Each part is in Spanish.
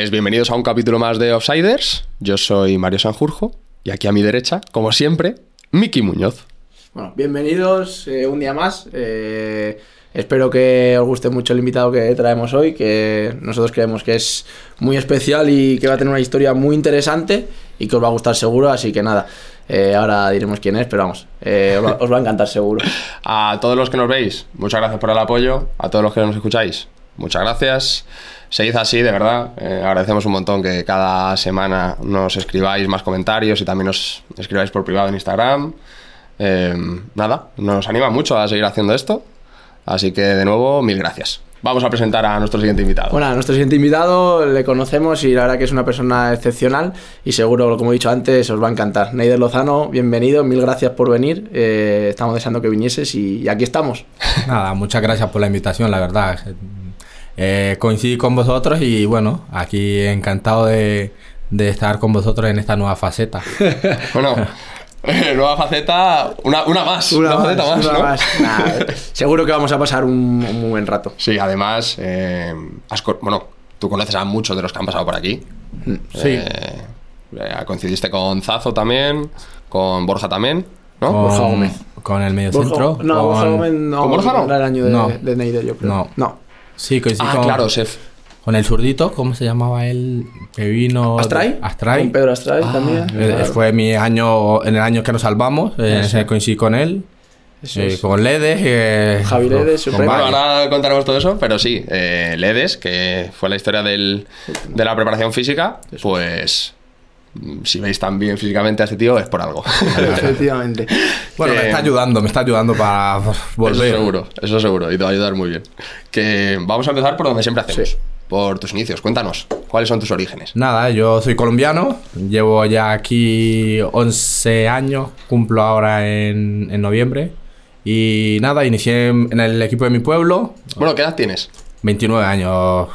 Pues bienvenidos a un capítulo más de Offsiders. Yo soy Mario Sanjurjo y aquí a mi derecha, como siempre, Miki Muñoz. Bueno, bienvenidos eh, un día más. Eh, espero que os guste mucho el invitado que traemos hoy, que nosotros creemos que es muy especial y que va a tener una historia muy interesante y que os va a gustar seguro, así que nada. eh, ahora diremos quién es, pero vamos, eh, os, va, os va a encantar seguro. A todos los que nos veis, muchas gracias por el apoyo. A todos los que nos escucháis, muchas gracias. Seguid así, de verdad. Eh, agradecemos un montón que cada semana nos escribáis más comentarios y también nos escribáis por privado en Instagram. Eh, nada, nos anima mucho a seguir haciendo esto. Así que, de nuevo, mil gracias. Vamos a presentar a nuestro siguiente invitado. Bueno, a nuestro siguiente invitado le conocemos y la verdad que es una persona excepcional y seguro, como he dicho antes, os va a encantar. Neider Lozano, bienvenido, mil gracias por venir. Eh, estamos deseando que vinieses y, y aquí estamos. Nada, muchas gracias por la invitación, la verdad. Eh, coincidí con vosotros y bueno, aquí encantado de, de estar con vosotros en esta nueva faceta. Bueno, eh, nueva faceta, una, una más. Una, faceta más, una ¿no? más. Nah, seguro que vamos a pasar un, un muy buen rato. Sí, además, eh, has bueno, tú conoces a muchos de los que han pasado por aquí. Sí. Eh, eh, coincidiste con Zazo también, con Borja también, ¿no? Con, Borja Gómez. con el medio Borja- centro. no, con- Borja Gómez no, ¿Con Borja no? era el año de, No. de Neider, yo creo. No. no. Sí, coincidí Ah, con, claro, Sef. con el zurdito, ¿cómo se llamaba él? Que vino... ¿Astray? Astray. Con Pedro Astray también. Eh, Claro. Fue mi año, en el año que nos salvamos, eh, coincidí con él. Eh. Con Ledes. eh, Javi Ledes, con. Bueno, ahora contaremos todo eso, pero sí, eh, Ledes, que fue la historia del- de la preparación física, pues si veis tan bien físicamente a este tío es por algo. Efectivamente. Bueno, me está ayudando, me está ayudando para Eso volver. seguro, eso seguro, y te va a ayudar muy bien. Que vamos a empezar por donde siempre hacemos, Sí. por tus inicios. Cuéntanos, ¿cuáles son tus orígenes? Nada, yo soy colombiano, llevo ya aquí 11 años, cumplo ahora en, en noviembre. Y nada, inicié en, en el equipo de mi pueblo, Bueno, ¿qué edad tienes? 29 años,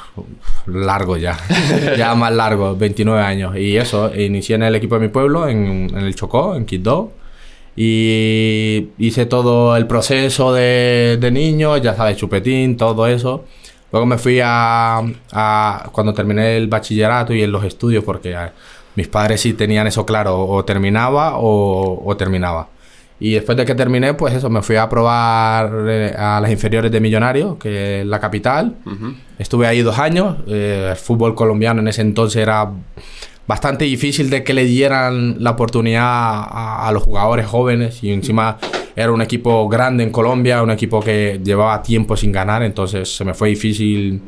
largo ya, ya más largo, 29 años. Y eso, inicié en el equipo de mi pueblo, en, el Chocó, en Quito. Y hice todo el proceso de, de niño, ya sabes, chupetín, todo eso. Luego me fui a, cuando terminé el bachillerato y en los estudios, porque eh, mis padres sí tenían eso claro, o terminaba o terminaba. Y después de que terminé, pues eso, me fui a probar eh, a las inferiores de Millonarios, que es la capital. Estuve ahí dos años. eh, el fútbol colombiano en ese entonces era bastante difícil de que le dieran la oportunidad a, a los jugadores jóvenes y encima era un equipo grande en Colombia, un equipo que llevaba tiempo sin ganar, entonces se me fue difícil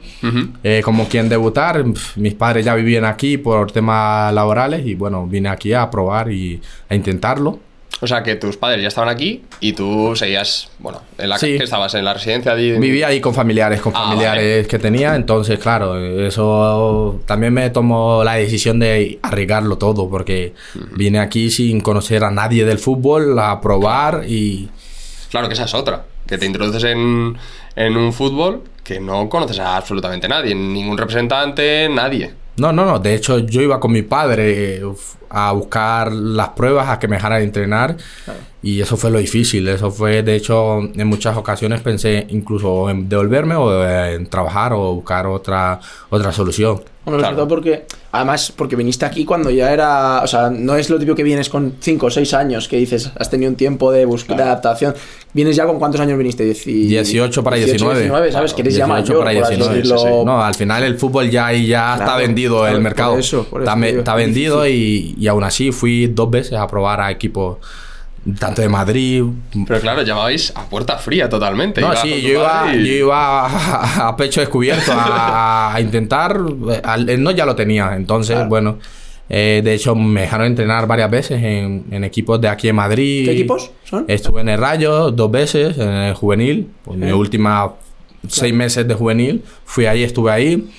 eh, como quien debutar. Mis padres ya vivían aquí por temas laborales y bueno, vine aquí a probar y a intentarlo. O sea, que tus padres ya estaban aquí y tú seguías, bueno, en la Sí. que estabas en la residencia de... Vivía ahí con familiares, con Ah, familiares que tenía, entonces claro, eso también me tomó la decisión de arriesgarlo todo, porque vine aquí sin conocer a nadie del fútbol, a probar y Claro que esa es otra, que te introduces en, en un fútbol que no conoces a absolutamente nadie, ningún representante, nadie. No, no, no. De hecho, yo iba con mi padre eh, a buscar las pruebas, a que me dejaran entrenar. Y eso fue lo difícil. Eso fue, de hecho, en muchas ocasiones pensé incluso en devolverme o en trabajar o buscar otra, otra solución. Bueno, Claro. sobre todo porque, además, porque viniste aquí cuando ya era, o sea, no es lo típico que vienes con 5 o 6 años, que dices, has tenido un tiempo de búsqueda, de adaptación. Vienes ya con cuántos años viniste? Dieci- 18 para 19. 19, ¿sabes? Que eres ya 18 mayor, para por así 19, decirlo. sí, sí. No, al final el fútbol ya, ahí ya Claro, está vendido claro, el por mercado. eso, por eso está, está es vendido y, y aún así fui dos veces a probar a equipos tanto de Madrid. Pero claro, llamabais a puerta fría totalmente. No, sí, yo iba, y- yo iba a, a pecho descubierto a, a intentar. eh, al- el no ya lo tenía, entonces, Claro. bueno. eh, de hecho, me dejaron entrenar varias veces en, en equipos de aquí en Madrid. ¿Qué equipos son? Estuve en el Rayo dos veces, en el juvenil. Pues mi última seis meses de juvenil. Fui ahí, estuve ahí.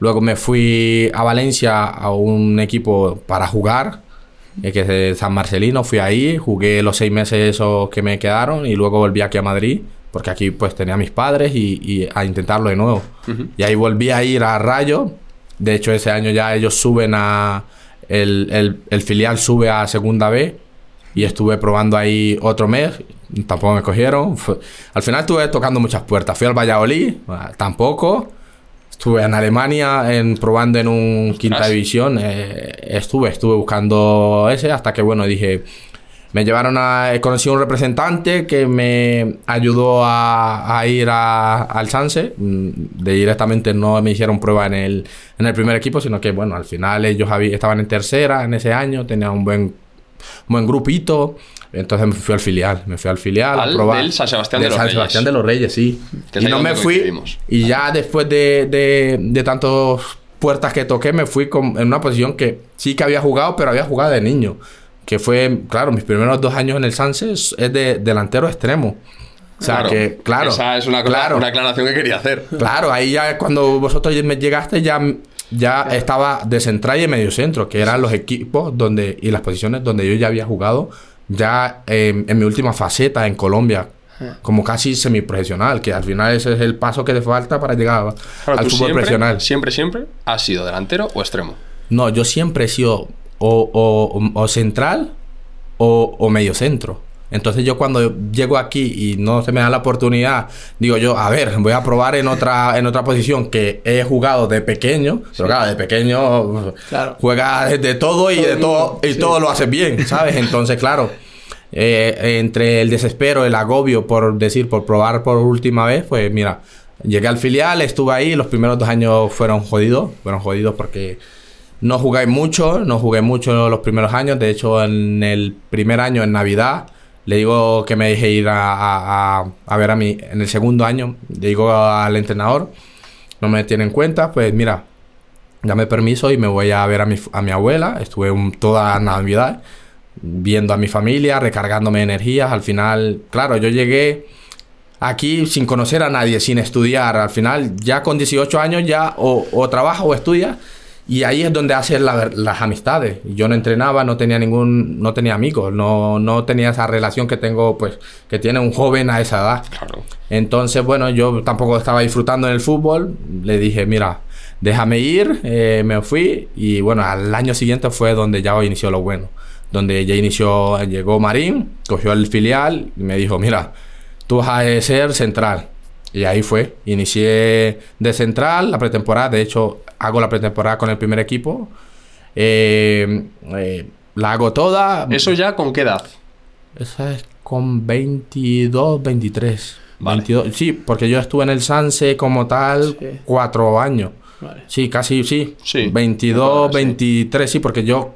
Luego me fui a Valencia a un equipo para jugar, eh, que es de San Marcelino. Fui ahí, jugué los seis meses esos que me quedaron y luego volví aquí a Madrid, porque aquí pues tenía a mis padres y, y a intentarlo de nuevo. Y ahí volví a ir a Rayo. De hecho, ese año ya ellos suben a... El, el- el filial sube a Segunda B y estuve probando ahí otro mes. Tampoco me cogieron. Al final estuve tocando muchas puertas. Fui al Valladolid, ah, tampoco. Estuve en Alemania en, probando en un quinta Ostras. división. eh, estuve, estuve buscando ese hasta que, bueno, dije... Me llevaron a... Conocí a un representante que me ayudó a, a ir a- al Sanse. Mm, De directamente no me hicieron prueba en el, en el primer equipo, sino que, bueno, al final ellos estaban en tercera en ese año, tenían un buen, buen grupito. Entonces me fui al filial. Me fui al filial Al a probar. del San Sebastián de los San Reyes. Sebastián de los Reyes, sí. Que y no me fui. Y ya después de, de, de tantas puertas que toqué, me fui con- en una posición que sí que había jugado, pero había jugado de niño. Que fue, claro, mis primeros dos años en el Sanse es de delantero extremo. O sea, que, claro. Esa es una, cosa- claro, una aclaración que quería hacer. Claro, ahí ya cuando vosotros me llegaste ya, ya estaba de central y de medio centro, que eran los equipos donde y las posiciones donde yo ya había jugado ya eh, en mi última faceta en Colombia, como casi semiprofesional, que al final ese es el paso que te falta para llegar Claro, al fútbol siempre, profesional. siempre, siempre has sido delantero o extremo. No, yo siempre he sido o, o- o central o, o medio centro. Entonces yo cuando llego aquí y no se me da la oportunidad, digo yo, a ver, voy a probar en otra, en otra posición que he jugado de pequeño. Pero claro, de pequeño Claro. juega de, todo y Todo de todo, y sí. todo lo haces bien, ¿sabes? Entonces, claro, eh, entre el desespero, el agobio por decir, por probar por última vez, pues mira, llegué al filial, estuve ahí, los primeros dos años fueron jodidos, fueron jodidos porque no jugué mucho, no jugué mucho los primeros años, de hecho en el primer año, en Navidad, le digo que me dejé ir a, a- ver a mí, en el segundo año, le digo al entrenador, no me tiene en cuenta, pues mira, dame permiso y me voy a ver a mi, a mi abuela. Estuve un- toda Navidad viendo a mi familia, recargándome energías. Al final, claro, yo llegué aquí sin conocer a nadie, sin estudiar. Al final, ya con 18 años, ya o, o trabajas o estudias. Y ahí es donde haces la- las amistades. Yo no entrenaba, no tenía ningún, no tenía amigos, no, no tenía esa relación que tengo, pues, que tiene un joven a esa edad. Claro. Entonces, bueno, yo tampoco estaba disfrutando en el fútbol. Le dije, mira, déjame ir. eh, me fui. Y bueno, al año siguiente fue donde ya inició lo bueno. Donde ya inició, llegó Marín, cogió el filial y me dijo, mira, tú vas a ser central. Y ahí fue. Inicié de central la pretemporada. De hecho, hago la pretemporada con el primer equipo. Eh, eh, la hago toda. ¿Eso ya con qué edad? Esa es con 22, 23. Vale. 22, sí, porque yo estuve en el Sanse como tal Sí. cuatro años. Vale. Sí, casi, sí. Sí. 22, Sí. 23, sí, porque yo...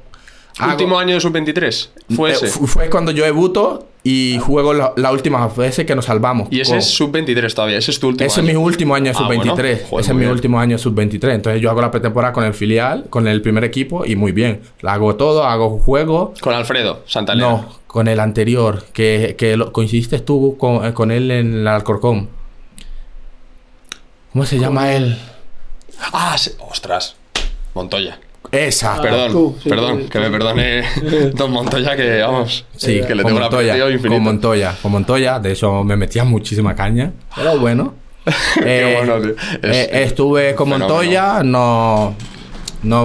hago- ¿Último año de sub-23? ¿Fue eh, ese? fu- fue cuando yo debuto y juego la, la última vez que nos salvamos. Y ese es sub-23 todavía, ese es tu último ese es año. mi último año de Ah, bueno. sub-23. Joder, ese es mi bien. último año de sub-23. Entonces yo hago la pretemporada con el filial, con el primer equipo y muy bien. La hago todo, hago juego. Con Alfredo Santalena. No, con el anterior, que, que lo- coincidiste tú con, eh, con él en el Alcorcón. ¿Cómo se llama él? Ah, ostras. Montoya. Esa. Ah, Perdón, tú, sí, perdón, que me perdone Don Montoya, que vamos. Sí, que le con tengo Montoya, infinito. con Montoya, con Montoya. De hecho, me metía muchísima caña. Era bueno. Qué Eh, bueno, tío. Es- eh, estuve con. Montoya, no, no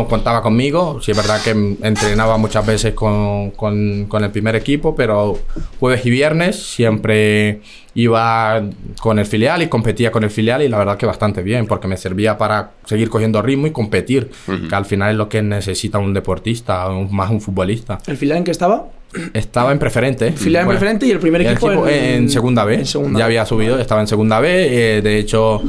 contaba conmigo. Sí, es verdad que entrenaba muchas veces con, con- con el primer equipo, pero jueves y viernes siempre iba con el filial y competía con el filial y la verdad que bastante bien, porque me servía para seguir cogiendo ritmo y competir, que al final es lo que necesita un deportista, un- más un futbolista. ¿El filial en qué estaba? Estaba en preferente. Filial en Bueno, preferente y el primer el equipo, equipo en, segunda B. en segunda ya B. había subido, estaba en segunda B. eh, de hecho,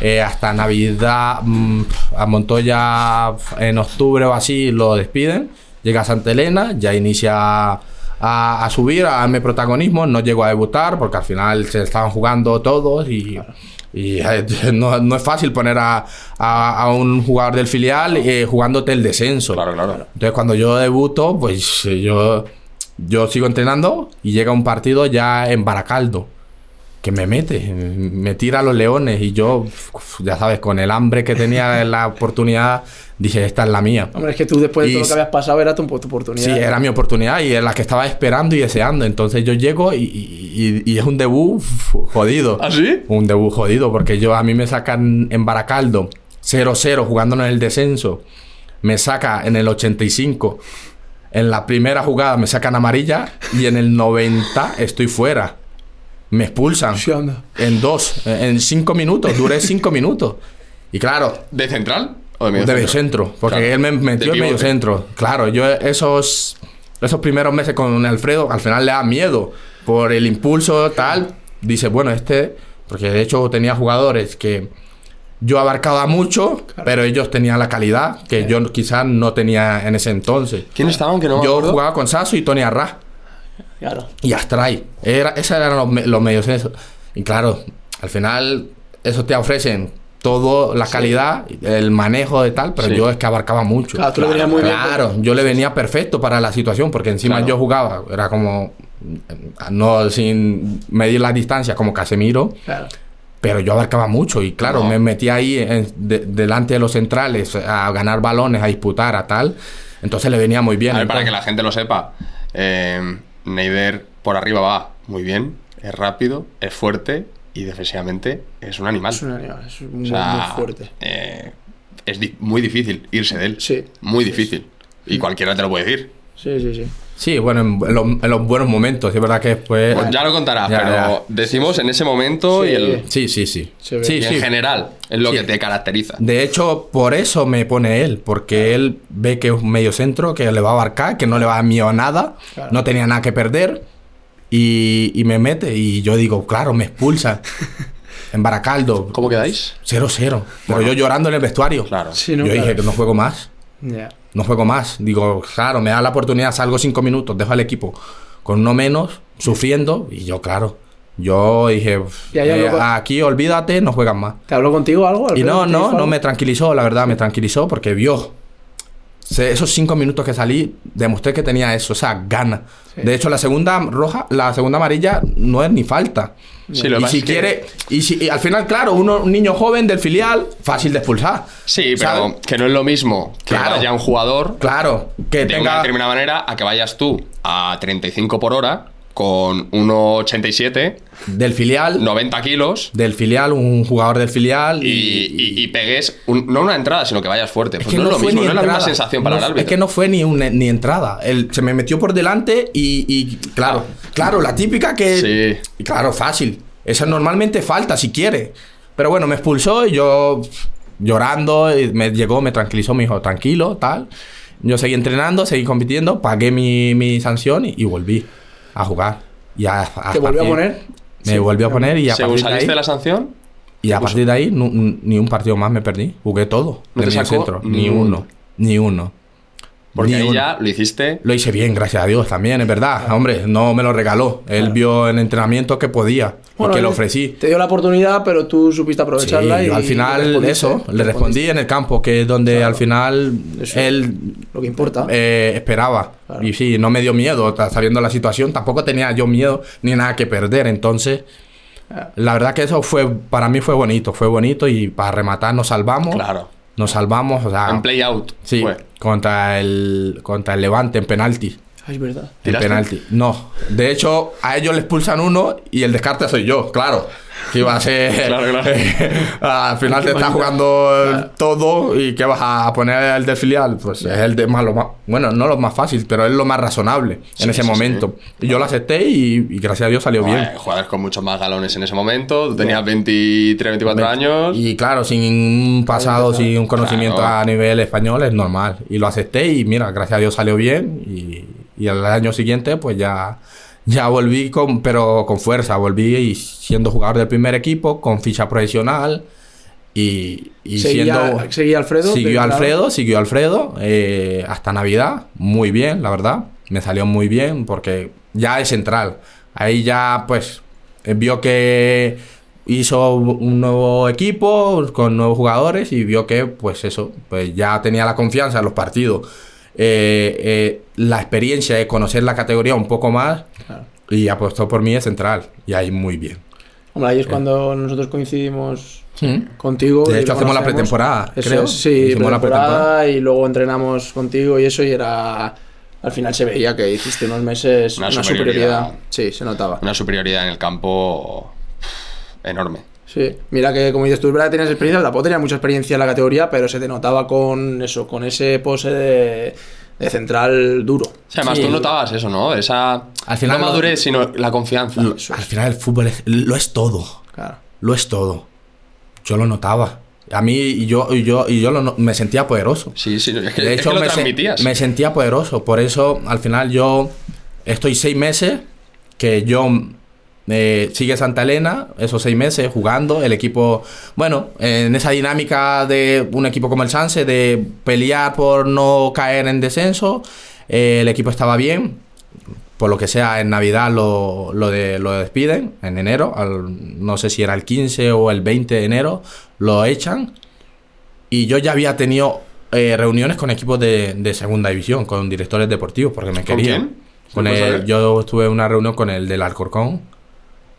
eh, hasta Navidad, mm, a Montoya en octubre o así lo despiden. Llega a Santa Elena, ya inicia a, a subir, a darme protagonismo. No llegó a debutar porque al final se estaban jugando todos y. y, eh, no, no es fácil poner a, a- a un jugador del filial eh, jugándote el descenso. Claro, claro. Entonces cuando yo debuto, pues yo, yo sigo entrenando y llega un partido ya en Baracaldo. Que me mete, me tira a los leones y yo, ya sabes, con el hambre que tenía en la oportunidad, dije, esta es la mía. Hombre, es que tú después de Y todo lo que habías pasado era tu, tu oportunidad. Sí, era mi oportunidad y es la que estaba esperando y deseando. Entonces yo llego y, y- y es un debut jodido. ¿Ah, sí? Un debut jodido porque yo a mí me sacan en Baracaldo 0-0 jugándonos el descenso. Me saca en el 85. En la primera jugada me sacan amarilla y en el 90 estoy fuera. Me expulsan en dos, en cinco minutos. Duré cinco minutos. Y claro, ¿De central o de medio de centro? medio centro, porque Claro. él me De metió en medio centro. Claro, yo esos, esos primeros meses con Alfredo, al final le da miedo por el impulso tal. Dice, bueno, este, porque de hecho tenía jugadores que yo abarcaba mucho, pero ellos tenían la calidad que yo quizás no tenía en ese entonces. ¿Quién estaban que no yo acuerdo? jugaba con Sasso y Tony Arras Claro. y Astray. Era, esos eran los, me- los medios. Y claro, al final, eso te ofrecen todo la calidad, el manejo de tal, pero Sí. yo es que abarcaba mucho. Claro, tú le venías muy bien. Claro, yo le venía perfecto para la situación, porque encima Claro. yo jugaba, era como, no sin medir la distancia, como Casemiro, Claro. Pero yo abarcaba mucho y claro, No. me metí ahí en- de- delante de los centrales a ganar balones, a disputar, a tal. Entonces le venía muy bien. A ver, para que la gente lo sepa, eh, Neider por arriba va muy bien, es rápido, es fuerte y defensivamente es un animal. Es un animal, es O muy, sea, muy fuerte. eh, es di- muy difícil irse de él. Sí. Muy difícil. Y cualquiera te lo puede decir. Sí, sí, sí. Sí, bueno, en, en los, en los buenos momentos, es verdad que después... Pues ya lo contarás, Ya, pero ya. decimos en ese momento Sí. y, el, Sí, sí, sí. En general es lo Sí. que te caracteriza. De hecho, por eso me pone él, porque él ve que es un medio centro, que le va a abarcar, que no le va a dar miedo a nada, Claro. no tenía nada que perder, y, y me mete, y yo digo, claro, me expulsa. en Baracaldo, ¿Cómo quedáis? 0-0. Pero yo llorando en el vestuario. Claro. Sí, ¿no? yo Claro. dije que no juego más. Ya. No juego más. Digo, claro, me da la oportunidad, salgo cinco minutos, dejo al equipo con uno menos, sufriendo, y yo, claro. Yo dije, Ya, ya, eh, aquí olvídate, no juegas más. ¿Te habló contigo algo? Y no, ¿Te no, no me tranquilizó, la verdad, me tranquilizó porque vio. Se- esos cinco minutos que salí, demostré que tenía eso, o sea, gana. Sí. De hecho, la segunda roja, la segunda amarilla no es ni falta. Sí, lo y si que- quiere, y si y al final, claro, uno, un niño joven del filial, fácil de expulsar. Sí, pero ¿sabes? que no es lo mismo que Claro. vaya un jugador Claro, que de una tenga. determinada manera a que vayas tú a 35 por hora con 1,87, Del filial, 90 kilos del filial, un jugador del filial. y, y- y pegues un- no una entrada, sino que vayas fuerte. Pues Es que no, es lo fue mismo, no es la misma sensación para No el árbitro. Es que no fue ni, un- ni entrada. Él se me metió por delante y, y claro, claro, la típica que. Sí. Claro, fácil. Esa normalmente falta si quiere. Pero bueno, me expulsó y yo llorando, y me llegó, me tranquilizó, me dijo, tranquilo, tal. Yo seguí entrenando, seguí compitiendo, pagué mi, mi sanción y, y volví a jugar. Y a, a ¿Te volvió a poner? Me Sí. volvió a poner y a Según partir de saliste ahí, la sanción, y a partir de ahí ni un partido más me perdí. Jugué todo. ¿No te sacó centro. ni Ni uno? uno. Ni uno. Porque ahí ya lo hiciste. Lo hice bien, gracias a Dios también, es verdad. Hombre, no me lo regaló. Él vio en entrenamiento que podía Bueno, y que él lo ofrecí. Te dio la oportunidad, pero tú supiste Sí, aprovecharla y yo al final eso, le respondí en el campo, que es donde Claro. al final Eso. él Lo que importa. eh, esperaba. Claro. Y sí, no me dio miedo, sabiendo la situación, tampoco tenía yo miedo ni nada que perder. Entonces, Ah. la verdad que eso fue, para mí fue bonito, fue bonito y para rematar nos salvamos. Claro. Nos salvamos, o sea, En play out. sí, fue. contra el, contra el Levante en penalti. Ay, es verdad. ¿Tiraste? penalti. No. De hecho, a ellos le expulsan uno y el descarte soy yo, claro. Que iba a ser. Claro, claro. al final te estás jugando el todo y que vas a poner el del filial. Pues es el de más, lo más. Bueno, no lo más fácil, pero es lo más razonable Sí, en ese sí, momento. Y yo lo acepté y, y gracias a Dios salió bien. Joder, jugadores con muchos más galones en ese momento. Tú tenías 23, 24 años. Y claro, sin un pasado, sin un conocimiento Claro. a nivel español, es normal. Y lo acepté y mira, gracias a Dios salió bien. Y, y al año siguiente, pues ya, ya volví, con, pero con fuerza. Volví y siendo jugador del primer equipo, con ficha profesional. Y, y siendo. seguía Alfredo. Siguió. Alfredo, siguió Alfredo eh, hasta Navidad. Muy bien, la verdad. Me salió muy bien porque ya es central. Ahí ya, pues, eh, vio que hizo un nuevo equipo con nuevos jugadores y vio que, pues, eso, pues ya tenía la confianza en los partidos. Eh, eh, la experiencia de conocer la categoría un poco más Claro. y apostó por mí de central. Y ahí muy bien. Hombre, ahí es cuando nosotros coincidimos contigo. De hecho, hacemos la pretemporada, Eso creo. sí, Hicimos la pretemporada pretemporada. y luego entrenamos contigo y eso y era... Al final se veía que hiciste unos meses Una una, superioridad. superioridad. Sí, se notaba. Una superioridad en el campo enorme. Sí, mira que como dices tú, es verdad que tenías experiencia, tampoco tenía mucha experiencia en la categoría, pero se te notaba con eso, con ese pose de, de central duro. O sea, además Sí. tú notabas eso, ¿no? Esa. Al final no lo- madurez, sino la confianza. Al final el fútbol es- lo es todo. Claro. Lo es todo. Yo lo notaba. A mí, y yo, y yo, y yo lo me sentía poderoso. Sí, sí, es que, De es hecho, que lo me, se- transmitías. me sentía poderoso. Por eso, al final, yo estoy seis meses que yo eh, sigue Santa Elena, esos seis meses jugando. El equipo, bueno, en esa dinámica de un equipo como el Sanse, de pelear por no caer en descenso, eh, el equipo estaba bien. Por lo que sea, en Navidad lo, lo, de, lo despiden, en enero, al- no sé si era el 15 o el 20 de enero, lo echan. Y yo ya había tenido eh, reuniones con equipos de, de segunda división, con directores deportivos, porque me ¿Con querían. yo tuve una reunión con el del Alcorcón.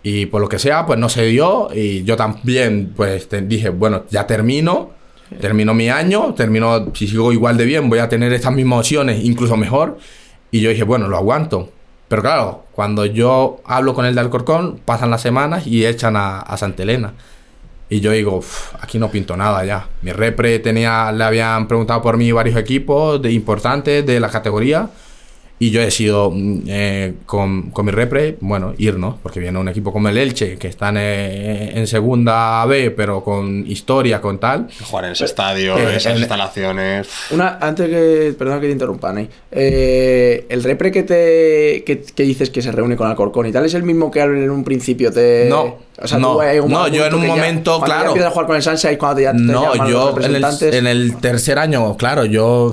Y por lo que sea, pues no se dio. Y yo también, pues te- dije, bueno, ya termino. Termino mi año. Termino, si sigo igual de bien, voy a tener estas mismas opciones, incluso mejor. Y yo dije, bueno, lo aguanto. Pero claro, cuando yo hablo con el de Alcorcón, pasan las semanas y echan a, a Santa Elena. Y yo digo, "Uf, aquí no pinto nada ya. Mi repre tenía, le habían preguntado por mí varios equipos de, importantes de la categoría. Y yo he decidido mm, eh, con, con mi repre, bueno, irnos, porque viene un equipo como el Elche, que están eh, en segunda B, pero con historia, con tal. Jugar en ese estadio, Eh, esas en- instalaciones. Una, antes que. Perdón que te interrumpan ahí. Eh, el repre que te. Que, que dices que se reúne con Alcorcón y tal, ¿es el mismo que en un principio te. No, O sea, no, tú no, yo en un ya- momento, cuando ya claro. empiezas a jugar con el ahí cuando ya te No, yo en el, representantes. en el tercer año, claro, yo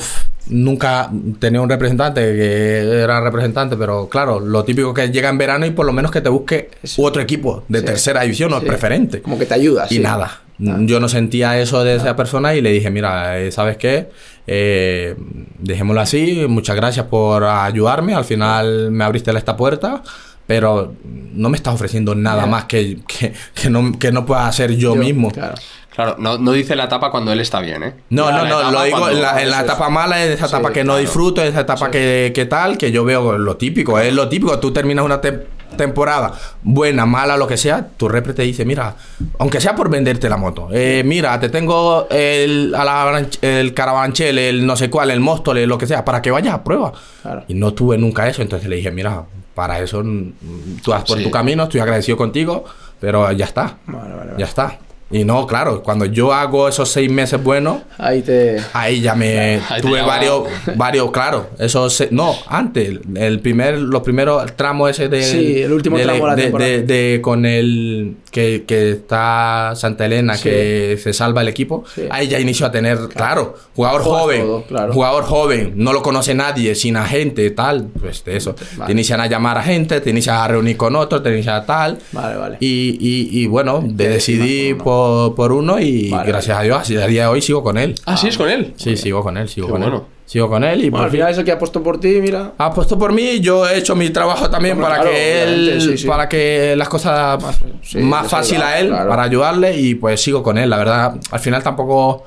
nunca tenía un representante que era representante, pero claro, lo típico que llega en verano y por lo menos que te busque otro equipo de Sí. tercera división o Sí. preferente. Como que te ayuda. Y nada. Ah. Yo no sentía eso de esa persona y le dije, mira, eh, ¿sabes qué? Eh, dejémoslo así, muchas gracias por ayudarme, al final me abriste esta puerta, pero no me estás ofreciendo nada más que, que, que no, que no pueda hacer yo, mismo. Claro. Claro, no, no dice la etapa cuando él está bien, ¿eh? No, no, no, lo digo en la, en la eso es. etapa mala, en esa Sí, etapa que no claro. disfruto, en esa etapa Sí. que, que tal, que yo veo lo típico, es lo típico, tú terminas una te- temporada buena, mala, lo que sea, tu repre te dice, mira, aunque sea por venderte la moto, eh, mira, te tengo el, a la- el carabanchel, el no sé cuál, el móstole, lo que sea, para que vayas a prueba. Claro. Y no tuve nunca eso, entonces le dije, mira, para eso mm, tú vas por Sí. tu camino, estoy agradecido contigo, pero ya está, Vale, vale, vale. ya está. Y no, claro, cuando yo hago esos seis meses buenos, Ahí te. Ahí ya me Ahí tuve varios, varios, claro. Eso se- no, antes, el primer, los primeros tramos ese de. Sí, el último tramo de la temporada. de- de- con el que, que está Santa Elena, Sí. que se salva el equipo. Sí. Ahí ya inició a tener, claro, jugador joven, todo, claro. jugador joven, no lo conoce nadie, sin agente, tal, pues de eso. Vale. Te inician a llamar a gente, te inician a reunir con otros, te inician a tal. Vale, vale. Y, y, y bueno, de decidí por por, por uno y Vale, gracias a Dios, a día de hoy sigo con él. Ah, sí, es con él. Sí, sigo con él, sigo Qué con bueno. él. Sigo con él y Bueno, al por final es el que ha puesto por ti, mira. ha puesto por mí, yo he hecho mi trabajo también Hombre, para claro, que él, obviamente, sí, sí. para que las cosas más, sí, les fácil a él, claro. para ayudarle y pues sigo con él. La verdad, al final tampoco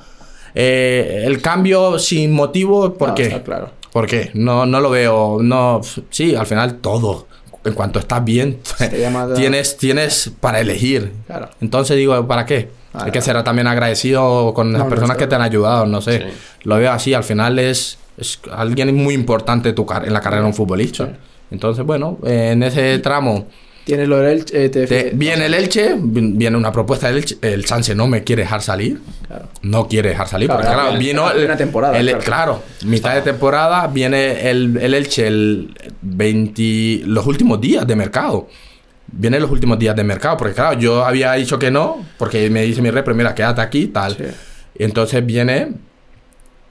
eh, el cambio sin motivo, ¿por No, qué? está claro. ¿Por qué? No, no lo veo, no, sí, al final todo. En cuanto estás bien, tienes, tienes para elegir. Claro. Entonces digo, ¿para qué? Hay que ser también agradecido con las No, no, personas está que te han ayudado, no sé. Sí. Lo veo así, al final es, es alguien muy importante tu car- en la carrera de un futbolista. Sí. Entonces, bueno, eh, en ese tramo Tienes lo del Elche, eh, te- te- viene el Elche, vi- viene una propuesta del Elche, el Sanse no me quiere dejar salir. Claro. No quiere dejar salir, Claro, porque claro, plena- vino era plena temporada, el- claro. claro, mitad de temporada viene el, el Elche el 20 los últimos días de mercado. Viene los últimos días de mercado, porque claro, yo había dicho que no, porque me dice mi repre, mira, quédate aquí, tal. Sí. Y entonces viene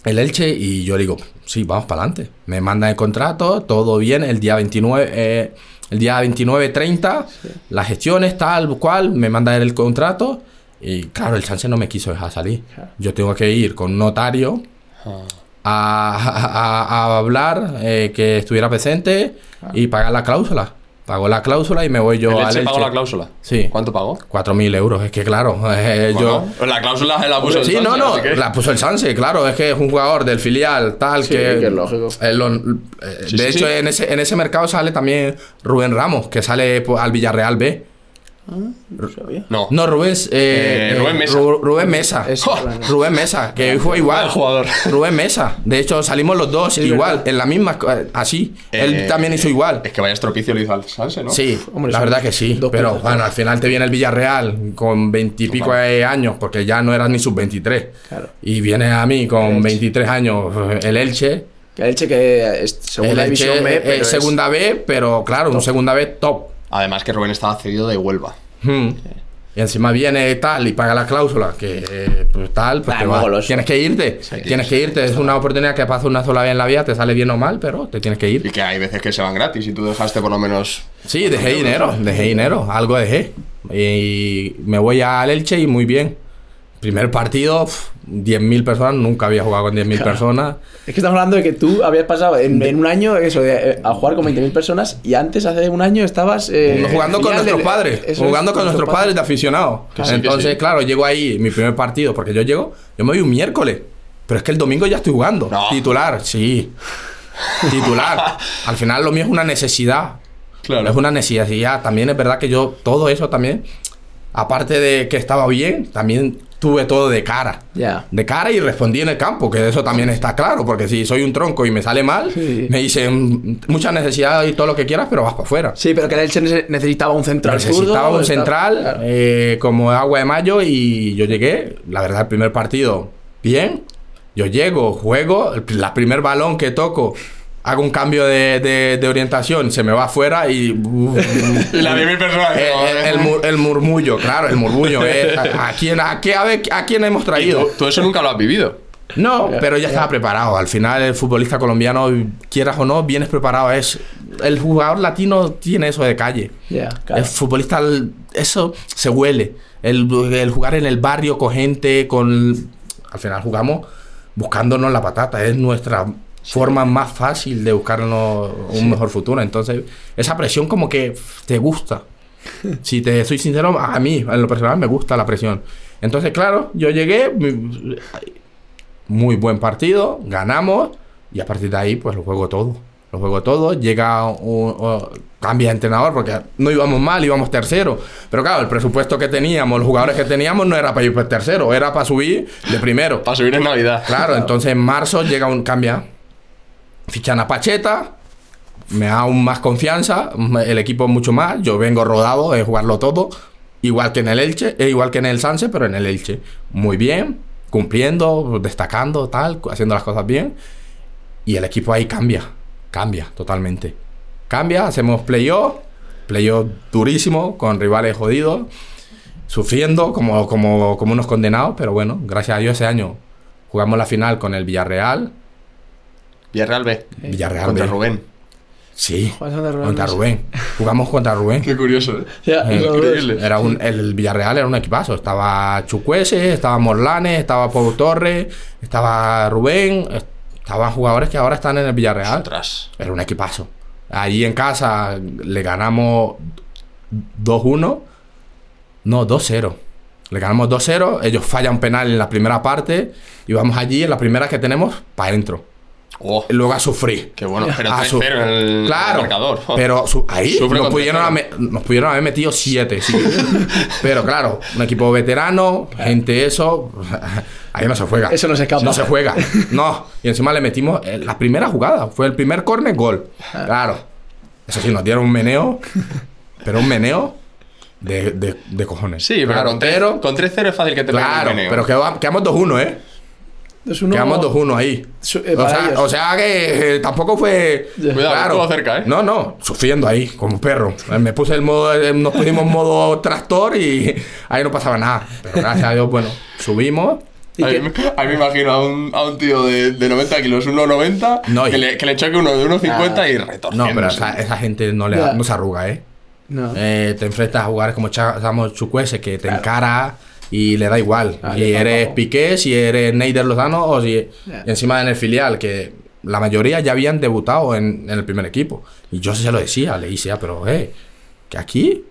el Elche y yo digo, sí, vamos para adelante. Me mandan el contrato, todo bien, el día 29, eh, el día 29, 30, las gestiones, tal cual, me mandan el contrato. Y claro, el chance no me quiso dejar salir. Yo tengo que ir con un notario a, a- a hablar, eh, que estuviera presente y pagar la cláusula. Pagó la cláusula y me voy yo ¿El al Elche pagó Elche. la cláusula? Sí. ¿Cuánto pagó? 4.000 euros, es que claro, eh, yo... Bueno, la cláusula la puso el Sí, no, no, que- la puso el Sanse, claro, es que es un jugador del filial, tal, Sí, que... que es lógico. eh, lo- eh, Sí, de sí, hecho, sí. En, ese, en ese mercado sale también Rubén Ramos, que sale pues, al Villarreal B. No sabía. No. No, Rubén, eh, Eh, eh, Rubén Mesa. Ru- Rubén Mesa. Claro. Rubén Mesa, que fue igual. Jugador. Rubén Mesa. De hecho, salimos los dos Sí, igual, verdad. en la misma, eh, así. Él Eh, también hizo igual. Es que vaya estropicio le hizo al Sanse, ¿no? Sí, Hombre, la verdad que sí. Pero bueno, al final te viene el Villarreal con veintipico de años, porque ya no eras ni sub-23. Claro. Y viene a mí con 23 años eh, el Elche. El Elche que es segunda el Elche división B, es pero es- segunda B, pero claro, un segunda B top. Además que Rubén estaba cedido de Huelva. Hmm. Y encima viene tal y paga la cláusula, que eh, pues tal, pues Ah, te tienes que irte. tienes que irte. Es una oportunidad que pasa una sola vez en la vida, te sale bien o mal, pero te tienes que Y ir. que hay veces que se van gratis y tú dejaste por lo menos. Sí, dejé dinero, dejé dinero, algo dejé. Y me voy al Elche y muy bien. Primer partido, pf, 10.000 personas, nunca había jugado con 10.000 personas. Es que estamos hablando de que tú habías pasado en, en un año eso de, eh, a jugar con 20.000 personas y antes, hace un año, estabas. eh, jugando con nuestros padres, eso jugando con nuestros padres de aficionados. Entonces, sí. claro, llego ahí, mi primer partido, porque yo llego, yo me voy un miércoles, pero es que el domingo ya estoy jugando. No. Titular, sí. Titular. Al final lo mío es una necesidad. Claro. Es una necesidad. También es verdad que yo todo eso también, aparte de que estaba bien, también tuve todo de cara. Ya. De cara y respondí en el campo, que eso también está claro, porque si soy un tronco y me sale mal, Sí. me dicen mucha necesidad y todo lo que quieras, pero vas para afuera. Sí, pero que el Elche nece- necesitaba un central Necesitaba un está- central claro. eh, como agua de mayo y yo llegué, la verdad, el primer partido, bien. Yo llego, juego, el, primer balón que toco, hago un cambio de, de- de orientación, se me va afuera y... Y la 10.000 personas. el, el- el mur- el murmullo, claro, el murmullo. eh, a, a quién, a, qué- a ver, ¿a quién hemos traído? tú, tú eso nunca lo has vivido. No, pero ya estaba preparado. Al final, el futbolista colombiano, quieras o no, vienes preparado. Es, el jugador latino tiene eso de calle. Ya, El futbolista, eso se huele. El, el jugar en el barrio con gente, con... Al final jugamos buscándonos la patata. Es nuestra forma más fácil de buscarnos un mejor futuro. Entonces, esa presión como que te gusta. Si te soy sincero, a mí, en lo personal, me gusta la presión. Entonces, claro, yo llegué, muy buen partido, ganamos y a partir de ahí, pues lo juego todo. Lo juego todo, llega un, cambia de entrenador porque no íbamos mal, íbamos tercero. Pero claro, el presupuesto que teníamos, los jugadores que teníamos no era para ir tercero, era para subir de primero. Para subir en Navidad. Claro, entonces en marzo llega un cambia. Fichan a Pacheta, me da aún más confianza, el equipo mucho más. Yo vengo rodado de jugarlo todo, igual que en el Elche, eh, igual que en el Sanse, pero en el Elche. Muy bien, cumpliendo, destacando, tal, haciendo las cosas bien. Y el equipo ahí cambia, cambia totalmente. Cambia, hacemos playoff, playoff durísimo, con rivales jodidos, sufriendo como, como, como unos condenados, pero bueno, gracias a Dios ese año jugamos la final con el Villarreal. Villarreal B. Villarreal Contra B. Rubén. Sí, contra Rubén, contra. Jugamos contra Rubén. Qué curioso, ¿eh? Ya, Eh. Era un, el Villarreal era un equipazo. Estaba Chucuese, estaba Morlanes, estaba Pau Torres, estaba Rubén, est- estaban jugadores que ahora están en el Villarreal. Ostras. Era un equipazo. Allí en casa le ganamos 2-1. No, 2-0. Le ganamos 2-0. Ellos fallan penal en la primera parte. Y vamos allí en la primera que tenemos para adentro. Oh, luego a sufrir. qué bueno. Pero A 3-0 su- en el claro, marcador. Pero su- ahí Sufre nos pudieron, 3-0. haber, nos pudieron haber metido 7. pero claro, un equipo veterano, gente eso. Ahí no se juega. Eso no se escapa. No se juega. No. Y encima le metimos eh, la primera jugada. Fue el primer córner, gol. Claro. Eso sí, nos dieron un meneo. Pero un meneo de, de, de cojones. Sí, pero Claro, con 3 pero- con 3-0 es fácil que te Claro, meneo. pero quedamos, quedamos 2-1, ¿eh? Es uno- Quedamos 2-1 ahí. Su- eh, o, sea, ellos. o sea que eh, tampoco fue. Cuidado, estuvo cerca, ¿eh? No, no, sufriendo ahí, como un perro. Eh, Me puse el modo, eh, nos pusimos modo tractor y ahí no pasaba nada. Pero gracias a Dios, bueno, subimos. ¿Y a, qué- mí, a mí me imagino a un, a un tío de, de 90 kilos, 1,90, No, y- que, le, que le choque uno de 1,50 Ah. y No, retorciéndose. pero esa, esa gente no, le, Ya. no se arruga, ¿eh? No. Eh, Te enfrentas a jugadores como Cha- Samuel Chukwese, que te encara y le da igual. Ah, si eres igual. Piqué, si eres Neider Lozano o si Ya. y encima en el filial, que la mayoría ya habían debutado en, en el primer equipo. Y yo se lo decía, le decía, pero eh, que aquí,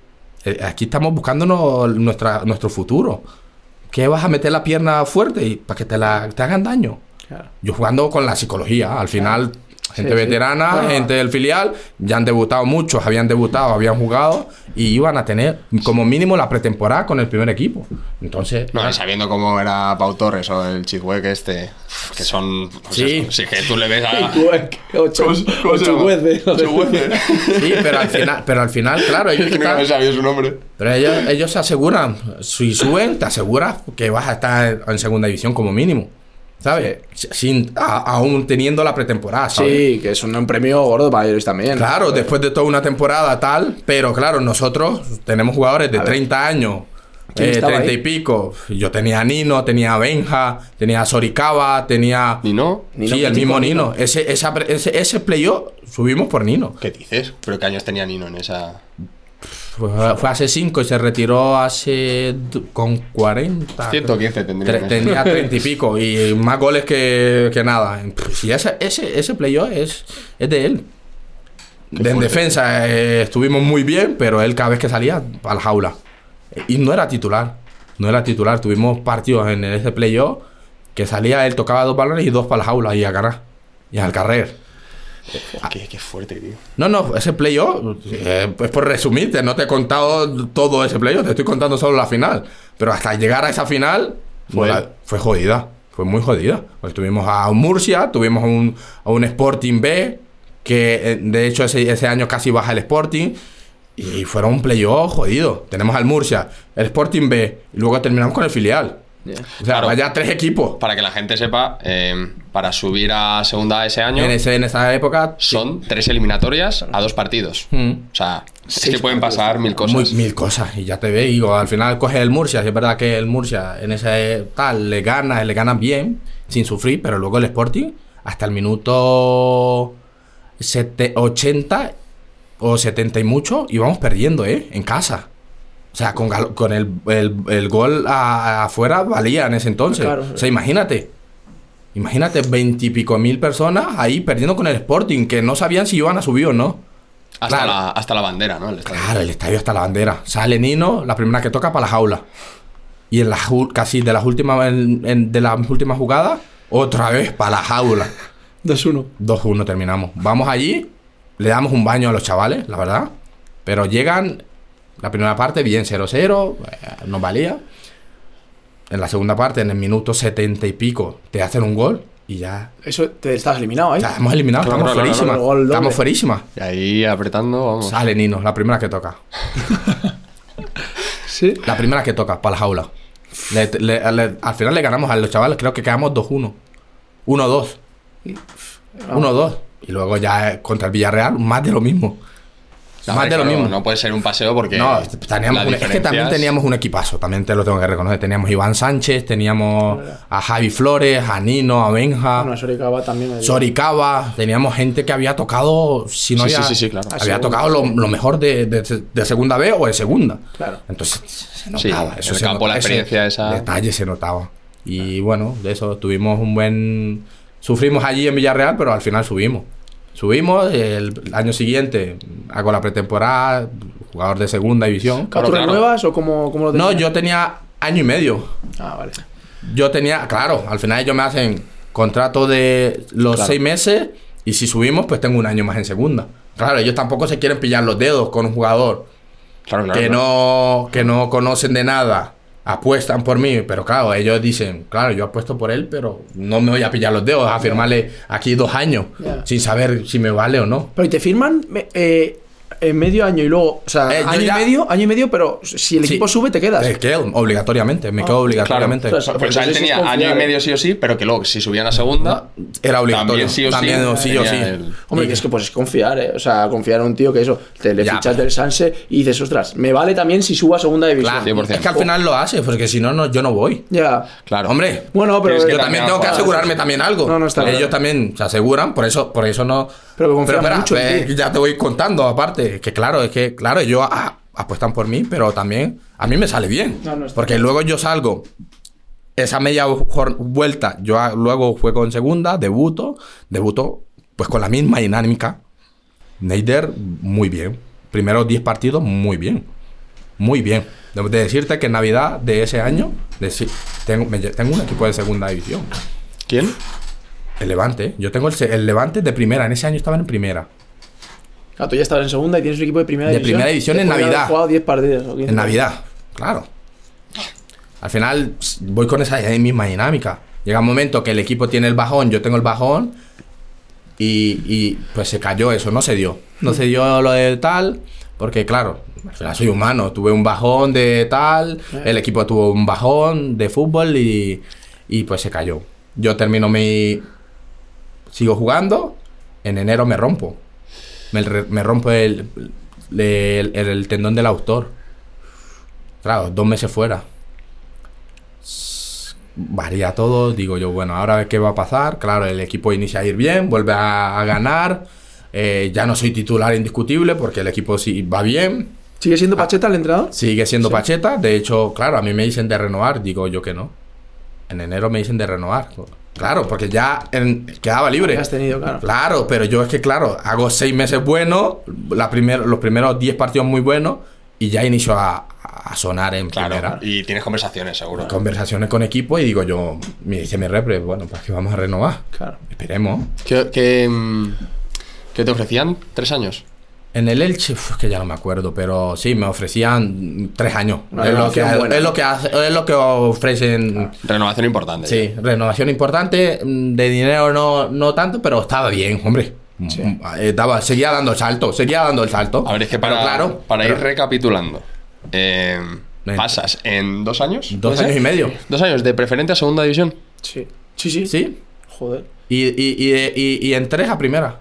eh, aquí estamos buscándonos nuestra, nuestro futuro. ¿Qué vas a meter la pierna fuerte y para que te, la, te hagan daño? Claro. Yo jugando con la psicología, al final Gente Sí, sí. veterana, gente del filial, ya han debutado muchos, habían debutado, habían jugado y iban a tener como mínimo la pretemporada con el primer equipo. Entonces, No, sabiendo cómo era Pau Torres o el Chizhuec este, que son... pues Sí. eso, sí, que tú le ves a... Ocho, ¿Cómo se- cómo se ocho jueces. sí, pero al final, pero al final, claro, ellos, no están- sabía su nombre. pero ellos, ellos se aseguran, si suben, te aseguras que vas a estar en segunda división como mínimo. ¿Sabes? Sin, a- aún teniendo la pretemporada. ¿sabes? Sí, que es un, un premio gordo para ellos también. Claro, después de toda una temporada tal, pero claro, nosotros tenemos jugadores de A ver. 30 años, ¿Quién eh, estaba 30 y pico. Yo tenía a Nino, tenía a Benja, tenía a Soricaba, tenía... ¿Ni no? Nino, sí, el mismo Nino. Nino. Ese, esa, ese, ese playoff subimos por Nino. ¿Qué dices? ¿Pero qué años tenía Nino en esa...? Fue, fue hace 5 y se retiró hace... con 40. 115 tendría. Tenía 30 y pico y más goles que, que nada. Si ese, ese, ese playoff es, es de él. De- en defensa eh, estuvimos muy bien, pero él cada vez que salía a la jaula. Y no era titular. No era titular. Tuvimos partidos en ese playoff que salía, él tocaba dos balones y dos para la jaula y a ganar. Y al carrer. Qué, qué fuerte, tío. No, no, ese playoff, eh, es por resumirte, no te he contado todo ese playoff, te estoy contando solo la final. Pero hasta llegar a esa final, Fue- la- fue jodida, fue muy jodida. Pues tuvimos a un Murcia, tuvimos a un, a un Sporting B, que eh, de hecho ese, ese año casi baja el Sporting, y fueron un playoff jodido. Tenemos al Murcia, el Sporting B, y luego terminamos con el filial. O sea, Claro. vaya tres equipos. Para que la gente sepa, eh, para subir a segunda ese año En, ese, en esa época, son tres eliminatorias a dos partidos. Mm. O sea, es Seis que pueden pasar mil cosas. Muy- mil cosas. Y ya te ve, digo, al final coge el Murcia. si es verdad que el Murcia en ese tal le gana, le gana bien, sin sufrir, pero luego el Sporting, hasta el minuto sete- 80 o 70 y mucho, íbamos perdiendo, ¿eh? En casa. O sea, con, con el, el- el gol a- afuera valía en ese entonces. Claro. O sea, imagínate. Imagínate, veintipico mil personas ahí perdiendo con el Sporting, que no sabían si iban a subir o no. hasta, claro. la, hasta la bandera, ¿no? El estadio. Claro, el estadio hasta la bandera. Sale Nino, la primera que toca para la jaula. Y en las ju- casi de las últimas en- en- de las últimas jugadas, otra vez para la jaula. 2-1. 2-1 terminamos. Vamos allí, le damos un baño a los chavales, la verdad. Pero llegan, la primera parte, bien 0-0, eh, nos valía. En la segunda parte, en el minuto 70 y pico, te hacen un gol y ya. Eso te estás eliminado ahí. Ya estamos eliminados, Claro, estamos claro, fuerísimas. claro. Estamos fuerísimas. Y ahí apretando, vamos. Sale Nino, la primera que toca. Sí. La primera que toca, para la jaula. Le- le- le- al final le ganamos a los chavales, creo que quedamos 2-1. 1-2. 1-2. Y luego ya eh, contra el Villarreal, más de lo mismo. No, más de lo mismo. No puede ser un paseo porque. No, teníamos un- es que también teníamos un equipazo, también te lo tengo que reconocer. Teníamos Iván Sánchez, teníamos a Javi Flores, a Nino, a Benja, Bueno, Soricaba también. Soricaba. Teníamos gente que había tocado, si no Sí, había, sí, sí, sí, claro. Había segunda. tocado lo, lo mejor de, de- de segunda B o de segunda. Claro. Entonces se notaba. eso se campo, la notaba, ese experiencia esa. Detalle se notaba. Y bueno, de eso tuvimos un buen. Sufrimos allí en Villarreal, pero al final subimos. Subimos, el año siguiente hago la pretemporada, jugador de segunda división. ¿Tú Claro, claro. renuevas o cómo, cómo lo No, tenías? yo tenía año y medio. Ah, vale. Yo tenía, claro, al final ellos me hacen contrato de los Claro. seis meses y si subimos, pues tengo un año más en segunda. Claro, ellos tampoco se quieren pillar los dedos con un jugador Claro, claro. que claro. no que no conocen de nada apuestan por mí pero claro ellos dicen claro yo apuesto por él pero no me voy a pillar los dedos a firmarle aquí dos años sin saber si me vale o no Pero ¿y te firman eh, en medio año y luego, o sea, Eh, año ya- y medio, año y medio, pero si el Sí. equipo sube te quedas. me quedo obligatoriamente me quedo Claro. obligatoriamente Ostras, Pues, Pues él eso es tenía confiar, año y medio sí o sí, pero que luego, si subían a segunda, era obligatorio también sí o sí. También sí o sí el- Hombre, Y- que es que pues es confiar, ¿eh? O sea, confiar en un tío que eso, te le Ya, fichas pero- del Sanse y dices, ostras, me vale también si subo a segunda división. Claro, 100%. es que al final lo hace porque si no, no yo no voy Ya. Claro. Hombre, Bueno, pero que yo también tengo que asegurarme también algo. No, no está Ellos claro. también se aseguran, por eso, por eso no. Pero que confían espera, mucho en ti. ya te voy contando aparte, que claro, es que claro, ellos ah, apuestan por mí, pero también a mí me sale bien. No, no está porque luego yo salgo esa media vuelta, yo luego juego en segunda, debuto, debuto pues con la misma dinámica. Neider muy bien. Primeros 10 partidos muy bien. Muy bien. De decirte que en Navidad de ese año tengo, me tengo un equipo de segunda división. ¿Quién? El Levante. Yo tengo el, Levante de primera. En ese año estaban en primera. Claro, tú ya estabas en segunda y tienes un equipo de primera De división. primera división en Navidad. jugado 10 partidos. o 15. En Navidad, claro. Al final voy con esa misma dinámica. Llega un momento que el equipo tiene el bajón, yo tengo el bajón. Y, y, pues se cayó eso, no se dio. No se dio lo de tal. Porque claro, al final soy humano. Tuve un bajón de tal. El equipo tuvo un bajón de fútbol y, y pues se cayó. Yo termino mi... Sigo jugando. En enero me rompo. Me, rompo el, el, el- el tendón del autor. Claro, dos meses fuera. Varía todo. Digo yo, bueno, ahora qué va a pasar. Claro, el equipo inicia a ir bien, vuelve a, a ganar. Eh, ya no soy titular indiscutible porque el equipo sí va bien. ¿Sigue Ah. siendo Pacheta el entrenador? Sigue siendo Pacheta. De hecho, claro, a mí me dicen de renovar. Digo yo que no. En enero me dicen de renovar. Claro, porque ya en- quedaba libre. Has tenido, claro. Claro, pero yo es que, claro, hago seis meses buenos, la primer- los primeros diez partidos muy buenos, y ya inicio a, a sonar en Claro, primera. y tienes conversaciones, seguro. Conversaciones con equipo y digo yo, me dice mi repre, bueno, pues que vamos a renovar. Claro. Esperemos. ¿Qué, qué, mm, qué te ofrecían? ¿Tres años? En el Elche, uf, que ya no me acuerdo, pero sí, me ofrecían tres años. Es, lo que, es, lo que hace- es lo que ofrecen. Renovación importante. Sí, renovación importante, mm, de dinero no, no tanto, pero estaba bien, hombre. Sí. Mm, eh, daba- seguía dando el salto, seguía dando el salto. A ver, es que Pero para, claro, para ir pero- recapitulando, eh, pasas en dos años. Dos ¿puede años ser? y medio. Dos años de preferente a segunda división. Sí. Sí, sí. Sí. Joder. Y, y, y, y, y en tres a primera.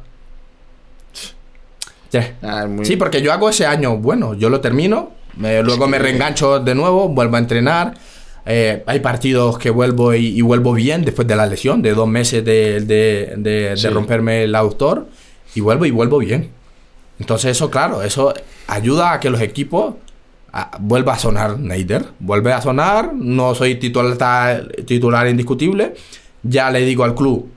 Sí. Ah, muy- Sí, porque yo hago ese año, bueno, yo lo termino, me- luego me reengancho de nuevo, vuelvo a entrenar. eh, hay partidos que vuelvo y, y vuelvo bien después de la lesión, de dos meses de, de, de- de Sí. romperme el autor, y vuelvo y vuelvo bien. Entonces eso, claro, eso ayuda a que los equipos ah, vuelva a sonar Neider, vuelve a sonar, no soy titular, titular indiscutible, ya le digo al club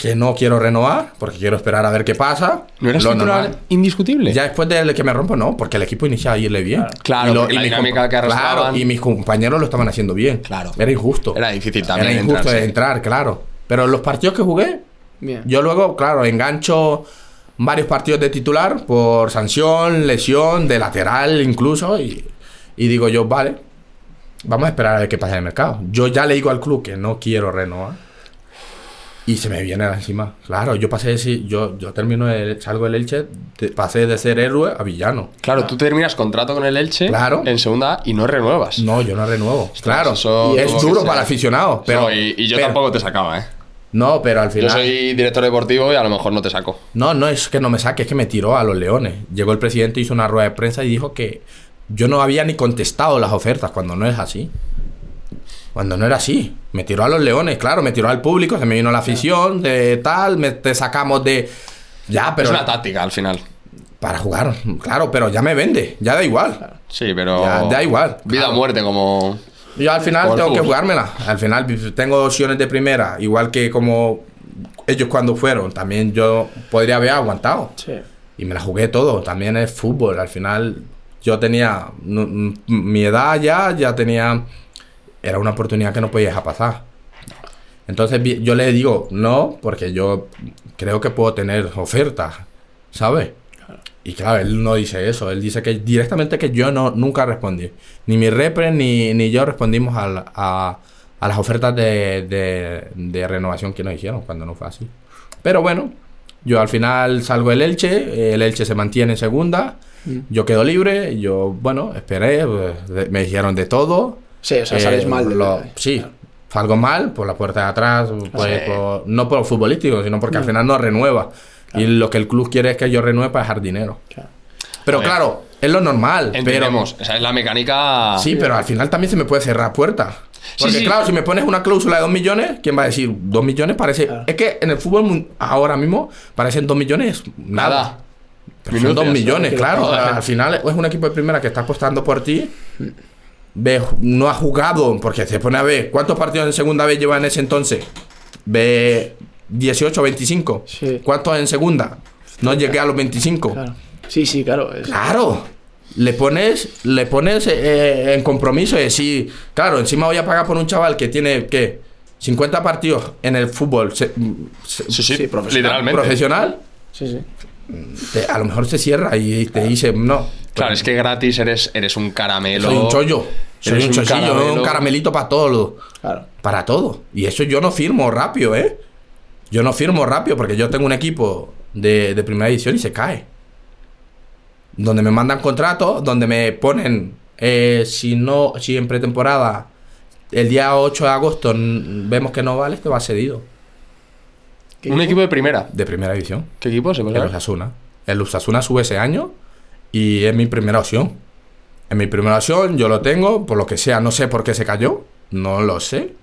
que no quiero renovar, porque quiero esperar a ver qué pasa. ¿No eras Lo titular normal. indiscutible? Ya después de que me rompo, no, porque el equipo inicia a irle bien. Claro, porque la mis dinámica que Claro, y mis compañeros lo estaban haciendo bien. Claro. Era injusto. Era difícil también Era injusto entrar, de sí. entrar, claro. Pero en los partidos que jugué, Bien. yo luego, claro, engancho varios partidos de titular por sanción, lesión, de lateral incluso, y, y digo yo, vale, vamos a esperar a ver qué pasa en el mercado. Yo ya le digo al club que no quiero renovar. Y se me viene encima. Claro, yo pasé de si- yo, yo termino el, salgo del Elche, de- pasé de ser héroe a villano. Claro, tú terminas contrato con el Elche Claro. en segunda A y no renuevas. No, yo no renuevo. claro, eso y es duro para el aficionado. Pero, No, y, y yo pero- tampoco te sacaba, ¿eh? No, pero al Yo final. soy director deportivo y a lo mejor no te saco. No, no es que no me saque, es que me tiró a los leones. Llegó el presidente, hizo una rueda de prensa y dijo que yo no había ni contestado las ofertas cuando no es así. Cuando no era así. Me tiró a los leones, claro, me tiró al público, se me vino la afición, de tal, me, te sacamos de. Ya, pero. es una táctica al final. Para jugar, claro, pero ya me vende, ya da igual. Sí, pero. Ya, da igual. Vida claro. o muerte, como. Yo al final tengo que jugármela. Al final tengo opciones de primera, igual que como ellos cuando fueron. También yo podría haber aguantado. Sí. Y me la jugué todo. También es fútbol. Al final yo tenía nu- m- mi edad ya, ya tenía... Era una oportunidad que no podía dejar pasar. Entonces yo le digo no, porque yo creo que puedo tener ofertas, ¿sabes? Y claro, él no dice eso. Él dice que directamente que yo no nunca respondí. Ni mi repre ni, ni yo respondimos a, a, a las ofertas de, de, de renovación que nos hicieron cuando no fue así. Pero bueno, yo al final salgo del Elche, el Elche se mantiene en segunda, yo quedo libre, yo, bueno, esperé, pues, me dijeron de todo. Sí, o sea, sales mal de lo- verdad. Sí, salgo mal por la puerta de atrás, pues, Sí. por- no por lo futbolístico, sino porque al final no renueva. Y lo que el club quiere es que yo renueve para dejar dinero. Claro. Pero claro, es lo normal. Entendemos. Esa es la mecánica. Pero, sí, pero al final también se me puede cerrar puertas. Porque sí. claro, si me pones una cláusula de 2 millones, ¿quién va a decir? 2 millones parece... Claro. Es que en el fútbol ahora mismo parecen 2 millones nada. Nada. Pero son Minutos. 2 millones, Sí, claro. claro. Al final es un equipo de primera que está apostando por ti. Ve, no ha jugado, porque se pone a ver cuántos partidos en segunda vez lleva en ese entonces. Ve 18, 25. Sí. ¿Cuántos en segunda? No llegué a los 25. Claro. Sí, sí, claro. es- Claro. Le pones, le pones eh, en compromiso y decir, claro, encima voy a pagar por un chaval que tiene, ¿qué? 50 partidos en el fútbol se- se- Sí, sí, Sí, profesional. literalmente. profesional, Sí, sí. te- a lo mejor se cierra y te dice, no. Claro, es que gratis eres, eres un caramelo. Soy un chollo. Soy Eres un un chochillo, caramelo. un caramelito para todo. Claro. Para todo. Y eso yo no firmo rápido, ¿eh? Yo no firmo rápido porque yo tengo un equipo de, de primera división y se cae. Donde me mandan contratos, donde me ponen, eh, si no, si en pretemporada, el día 8 de agosto vemos que no vale, te va cedido. ¿Qué Un equipo de primera. De primera división. ¿Qué equipo se puede El? Osasuna. El Osasuna sube ese año y es mi primera opción. Es mi primera opción, yo lo tengo, por lo que sea, no sé por qué se cayó, no lo sé.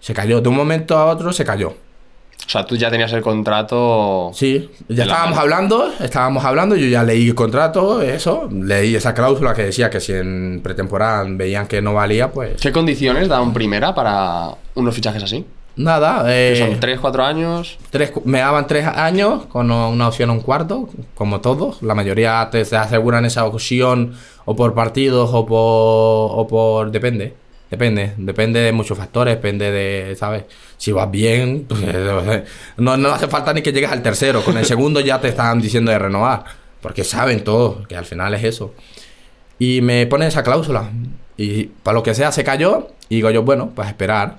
Se cayó, de un momento a otro se cayó. O sea, tú ya tenías el contrato. Sí, ya estábamos mano. hablando, estábamos hablando, yo ya leí el contrato, eso, leí esa cláusula que decía que si en pretemporada veían que no valía, pues ¿Qué condiciones da un primera para unos fichajes así? Nada. Eh, son 3, 4 años. tres, me daban tres años con una opción a un cuarto, como todos. La mayoría te, te aseguran esa opción o por partidos o por, o por... Depende. Depende, depende de muchos factores, depende de, ¿sabes? Si vas bien, pues, no, no hace falta ni que llegues al tercero, con el segundo ya te están diciendo de renovar, porque saben todo, que al final es eso. Y me ponen esa cláusula, y para lo que sea se cayó, y digo yo, bueno, pues esperar,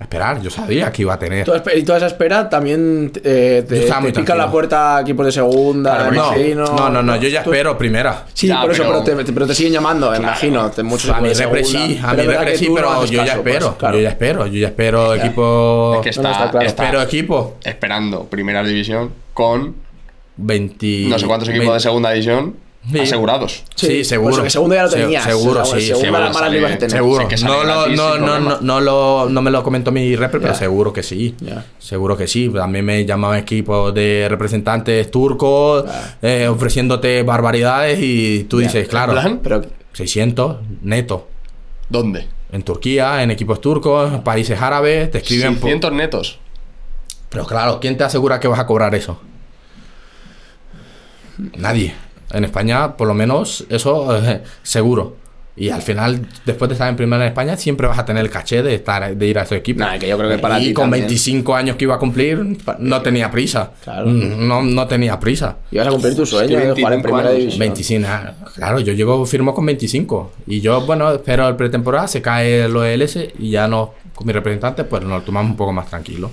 esperar, yo sabía que iba a tener. Y toda esa espera también eh, te, te pica tranquilo. la puerta a equipos de segunda, Claro, No, imagino. no, no, no, yo ya Tú- espero primera. Sí, Ya, por eso, pero- pero te, pero te siguen llamando, imagino. te- muchos A de repre sí, a verdad repre sí, no pero haces yo ya pues, espero, claro. yo ya espero, yo ya espero equipo... Es que No, no, está, está claro. está Espero equipo esperando primera división con 20... no sé cuántos equipos de segunda división Sí. asegurados. Sí, seguro. Pues que segunda ya lo Se- tenías. seguro, sí, seguro, la mala que ibas a sale- tener. Seguro. Sí, no, lo, no, no, no, no lo, no me lo comentó mi repre, pero Ya. seguro que sí. Seguro que sí. También me llamaban equipos de representantes turcos eh, ofreciéndote barbaridades y tú dices, claro, ¿En plan? Pero 600 neto. ¿Dónde? En Turquía, en equipos turcos, en países árabes, te escriben... por- 600 netos. Pero claro, ¿quién te asegura que vas a cobrar eso? Nadie. En España, por lo menos, eso eh, seguro. Y al final, después de estar en primera en España, siempre vas a tener el caché de estar de ir a ese equipo. Nah, que yo creo que para y ti con también. 25 años que iba a cumplir, no tenía prisa. Claro. Mm, No, no tenía prisa. ibas a cumplir tu sueño de jugar en 25 primera división. 25, ah, claro, yo llego, firmo con 25. Y yo, bueno, espero el pretemporada, se cae el OLS y ya no, con mi representante, pues nos lo tomamos un poco más tranquilo.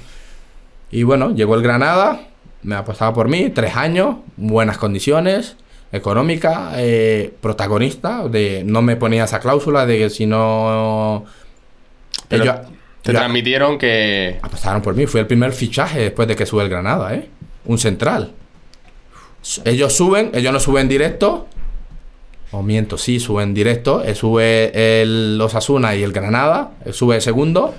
Y bueno, llegó el Granada, me apostaba por mí, tres años, buenas condiciones, económica, eh, protagonista, de no me ponía esa cláusula de que si no... Pero ellos- te ellos transmitieron que. apostaron por mí, fue el primer fichaje después de que sube el Granada, ¿eh? Un central. Ellos suben, ellos no suben directo. O miento, sí, suben directo. eh, sube el Osasuna y el Granada. eh, sube el segundo.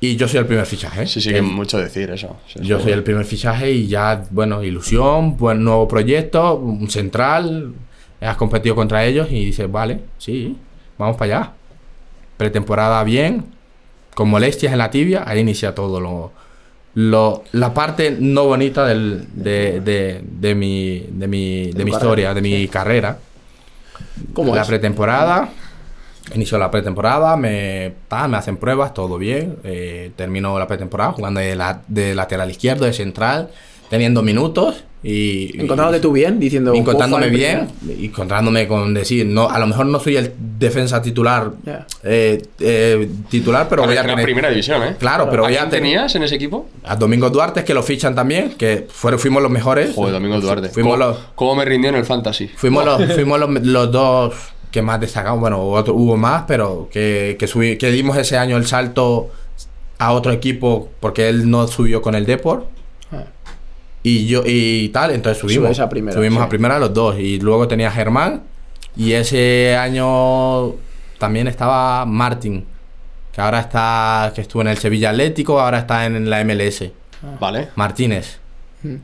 Y yo soy el primer fichaje. Sí, sí, Que que mucho decir eso. Sí, yo soy el primer fichaje y ya, bueno, ilusión, buen nuevo proyecto, un central. Has competido contra ellos y dices, vale, sí, vamos para allá. Pretemporada bien, con molestias en la tibia, ahí inicia todo lo, lo- la parte no bonita del- de, de- de mi, de mi, de mi historia, de mi carrera. ¿Cómo la es? pretemporada, inició la pretemporada, me, ta, me hacen pruebas, todo bien. eh, terminó la pretemporada jugando de, la, de lateral izquierdo, de central, teniendo minutos y... Encontrándote tú bien, diciendo. "Puedo encontrándome bien y encontrándome con decir no a lo mejor no soy el defensa titular Ya. eh, eh, titular pero Claro, voy a tener primera división, ¿eh? claro pero ¿A voy a quién tener tenías en ese equipo? a Domingo Duarte que lo fichan también que fueron fuimos los mejores Joder, Domingo Duarte. fuimos ¿Cómo, los cómo me rindió en el fantasy? fuimos los fuimos los, los dos que más destacamos bueno otro- hubo más pero que que, subí- que dimos ese año el salto a otro equipo porque él no subió con el Deport Ah. y yo y tal, entonces subimos. A primera, subimos sí. a primera los dos. Y luego tenía Germán. Y ese año también estaba Martín. Que ahora está. que estuvo en el Sevilla Atlético, ahora está en la MLS. Vale. Martínez.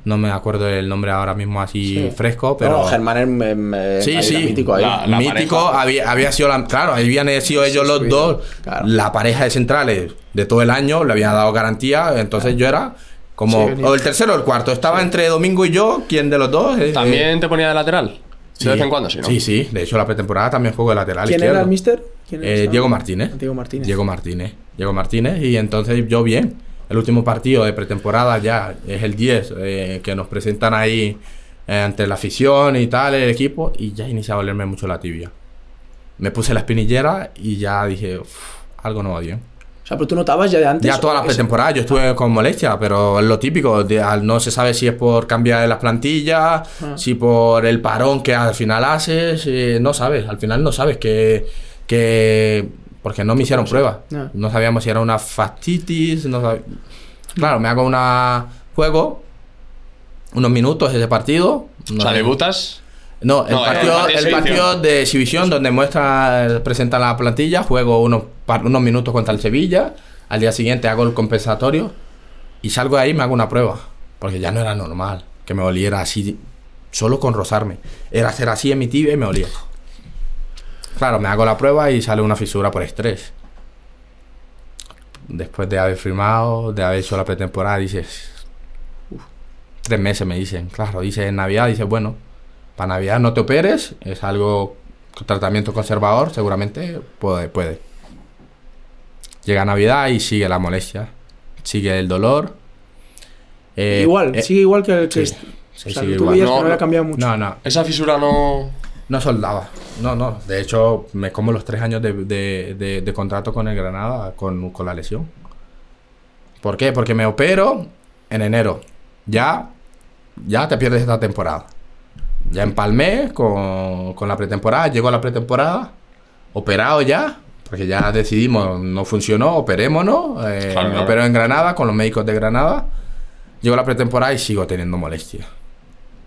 No me acuerdo el nombre ahora mismo así Sí. fresco, pero. No, Germán es me- me- Sí, sí. mítico ahí. La- mítico, pareja. había, había sido la, claro, habían sido ellos los dos, claro. la pareja de centrales de todo el año, le habían dado garantía, entonces yo era como, Sí, o el tercero o el cuarto, estaba entre Domingo y yo, ¿quién de los dos? Eh, ¿También te ponía de lateral? eh, De vez en cuando sí, ¿no? Sí, sí. De hecho, la pretemporada también juego de lateral ¿Quién izquierdo. era el mister? ¿Quién Eh, era? Diego Martínez. Diego Martínez. Diego Martínez. Diego Martínez. Y entonces yo bien. El último partido de pretemporada ya es el 10, eh, que nos presentan ahí eh, ante la afición y tal, el equipo, y ya inicia a dolerme mucho la tibia. Me puse la espinillera y ya dije, "Uf, algo no va bien. O sea, pero tú notabas ya de antes. Ya toda la ese- pretemporada yo estuve con molestia, pero es lo típico, de- al- no se sabe si es por cambiar las plantillas, Ah. si por el parón que al final haces, eh, no sabes, al final no sabes que, que porque no me hicieron prueba, no sabíamos si era una fascitis, no sab- claro, me hago una juego, unos minutos ese partido, O no, sea, debutas. no, el No, partido, el exhibición. partido de exhibición donde muestra, presenta la plantilla, juego unos, par- unos minutos contra el Sevilla, al día siguiente hago el compensatorio y salgo de ahí y me hago una prueba, porque ya no era normal que me oliera así, solo con rozarme. Era hacer así en mi tibia y me olía. Claro, me hago la prueba y sale una fisura por estrés. Después de haber firmado, de haber hecho la pretemporada, dices... "Uf". Tres meses me dicen, claro, dice en Navidad, dice, bueno, para Navidad no te operes, es algo, tratamiento conservador, seguramente puede, puede. Llega Navidad y sigue la molestia, sigue el dolor. Eh, igual, eh, sigue igual que el que. sí, est- sí, o sea, sigue tú igual. No, que no había no. cambiado mucho. No, no, Esa fisura no. No soldaba. No, no. De hecho, me como los tres años de, de- de- de contrato con el Granada con, con la lesión. ¿Por qué? Porque me opero en enero. Ya, ya te pierdes esta temporada. Ya empalmé con, con la pretemporada. Llego a la pretemporada, operado ya. Porque ya decidimos, no funcionó, operémonos. eh, Claro, me opero en Granada con los médicos de Granada. Llego a la pretemporada y sigo teniendo molestias.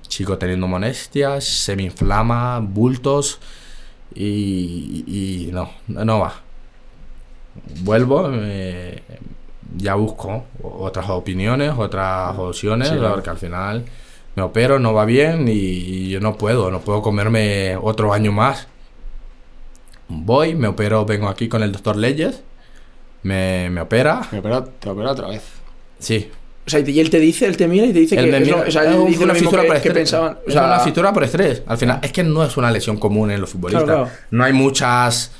Sigo teniendo molestias, se me inflama, bultos y, y no, no va. Vuelvo, eh, ya busco otras opiniones, otras opciones, Sí, porque al final me opero, no va bien y, y yo no puedo, no puedo comerme otro año más. Voy, me opero, vengo aquí con el doctor Leyes, me, me opera, Me opera, te opera otra vez. sí, O sea, y él te dice, él te mira y te dice él que. es mira- lo- o sea, es él un- dice lo una mismo fisura que, por que estrés. pensaban. O es sea, una fisura por estrés. Al final, es que no es una lesión común en los futbolistas. Claro, claro. No hay muchas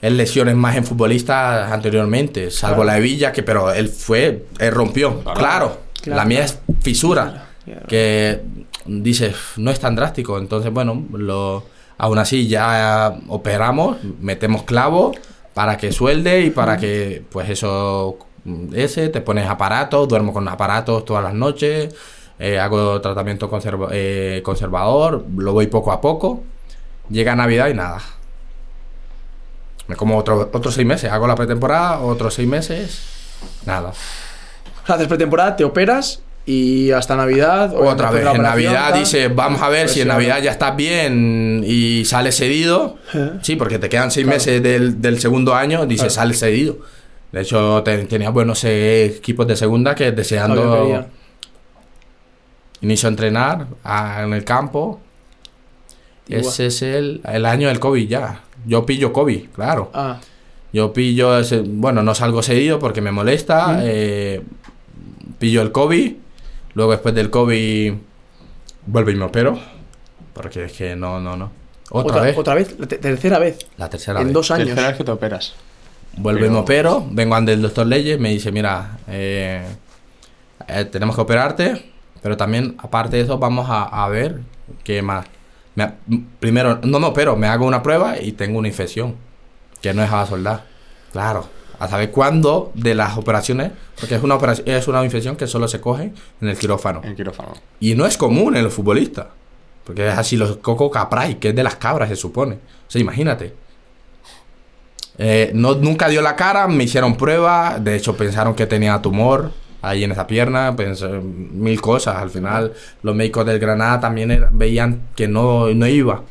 eh, lesiones más en futbolistas anteriormente, salvo Claro. la de Villa, que pero él fue, él rompió. Claro. Claro, Claro. la mía es fisura. Claro, claro. Que dices, no es tan drástico. Entonces, bueno, lo, aún así ya operamos, metemos clavo para que suelde y para que, pues eso, ese, te pones aparatos, duermo con aparatos todas las noches, eh, hago tratamiento conserva- eh, conservador, lo voy poco a poco. Llega Navidad y nada. Me como otro, otros seis meses, hago la pretemporada, otros seis meses, nada. O haces pretemporada, te operas y hasta Navidad. Otra obviamente, vez, en Navidad tal. dice, vamos a ver si en. Navidad ya estás bien y sales cedido. Eh. Sí, porque te quedan seis Claro. meses del, del segundo año, dice, Claro. sales cedido. De hecho, te- tenía buenos eh, equipos de segunda que deseando inicio a entrenar en el campo. Igual. Ese es el, el año del COVID ya. Yo pillo COVID, claro. Ah, Yo pillo, ese, bueno, no salgo seguido porque me molesta. eh, pillo el COVID. Luego después del COVID vuelvo y me opero. Porque es que no, no, no. Otra, vez. Otra vez, la te- tercera vez. La tercera en vez. dos años. Tercera vez que te operas. Vuelvo y Pero- me opero. Vengo ante el doctor Leyes. Me dice, mira, eh, eh, tenemos que operarte. Pero también, aparte de eso, vamos a, a ver qué más. Me primero, no me opero, me hago una prueba y tengo una infección. Que no dejaba soldar. Claro. A saber cuándo de las operaciones. Porque es una, operación, es una infección que solo se coge en el quirófano. En quirófano. Y no es común en los futbolistas. Porque es así los coco capray, que es de las cabras, se supone. O sea, imagínate. Eh, no, nunca dio la cara, me hicieron pruebas. De hecho, pensaron que tenía tumor ahí en esa pierna. Pensé mil cosas. Al final, los médicos del Granada también veían que no, no iba.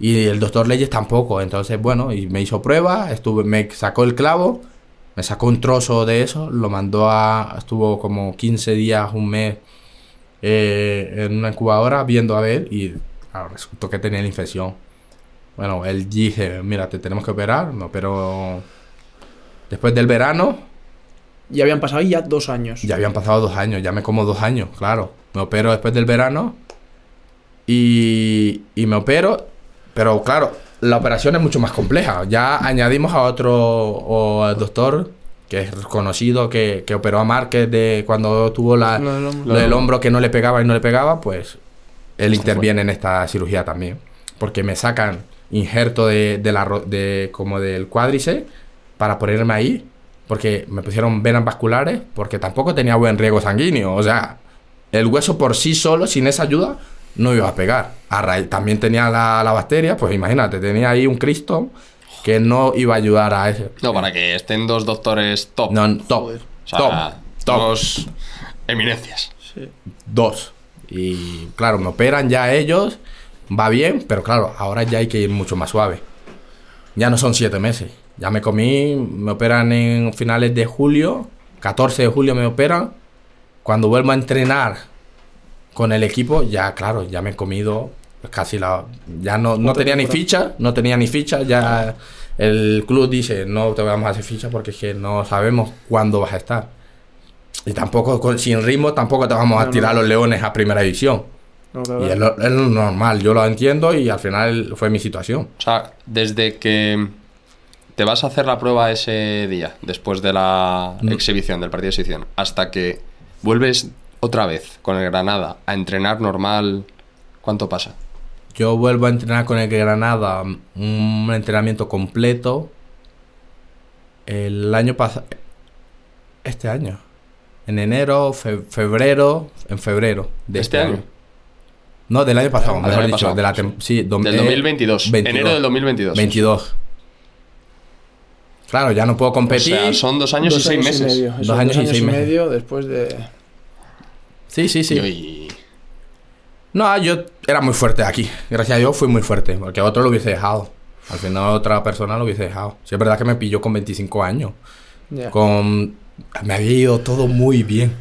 Y el doctor Leyes tampoco. Entonces, bueno, y me hizo pruebas. Estuve, me sacó el clavo. Me sacó un trozo de eso. Lo mandó a. Estuvo como 15 días, un mes eh, en una incubadora viendo a ver y resultó que tenía la infección. Bueno, él dije, mira, te tenemos que operar, me operó después del verano, Y habían pasado ya dos años. ya habían pasado dos años, ya me como dos años, claro. Me opero después del verano y, y me opero, pero claro, la operación es mucho más compleja. Ya añadimos a otro o al doctor que es conocido, que, que operó a Márquez de cuando tuvo la, Lo del hombro. lo del hombro que no le pegaba y no le pegaba, pues él interviene en esta cirugía también. Porque me sacan injerto de, de la, ro- de, como del cuádriceps para ponerme ahí. Porque me pusieron venas vasculares porque tampoco tenía buen riego sanguíneo. O sea, el hueso por sí solo, sin esa ayuda, no iba a pegar. A raíz- también tenía la, la bacteria, pues imagínate, tenía ahí un Cristo que no iba a ayudar a ese. No, para que estén dos doctores top. No, top. Joder. o sea, top. Top. dos eminencias. Sí. Dos. Y claro, me operan ya ellos, va bien, pero claro, ahora ya hay que ir mucho más suave. Ya no son siete meses. Ya me comí, me operan en finales de julio, 14 de julio me operan. Cuando vuelvo a entrenar con el equipo, ya claro, ya me he comido casi la... Ya no, no tenía ni ficha, no tenía ni ficha, ya el club dice, no te vamos a hacer ficha porque es que no sabemos cuándo vas a estar. Y tampoco, con- sin ritmo, tampoco te vamos a tirar los leones a primera división. No. Y es lo, es lo normal, yo lo entiendo y al final fue mi situación. O sea, desde que te vas a hacer la prueba ese día, después de la Mm. exhibición, del partido de exhibición, hasta que vuelves otra vez con el Granada a entrenar normal, ¿cuánto pasa? Yo vuelvo a entrenar con el Granada un entrenamiento completo el año pasado. Este año. En enero, fe- febrero, en febrero de ¿Este año? No, del año pasado, del mejor año dicho. pasado, de la sí. sí, Del eh, 2022. 22. Enero del 2022. 22. Claro, ya no puedo O competir. sea, son dos años y seis meses. medio. Dos Eso, años y seis meses. medio después de... Sí, sí, sí. Y- No, yo era muy fuerte aquí. Gracias a Dios fui muy fuerte. Porque otro lo hubiese dejado. Al final otra persona lo hubiese dejado. Sí, es verdad que me pilló con 25 años. Con... Me había ido todo muy bien.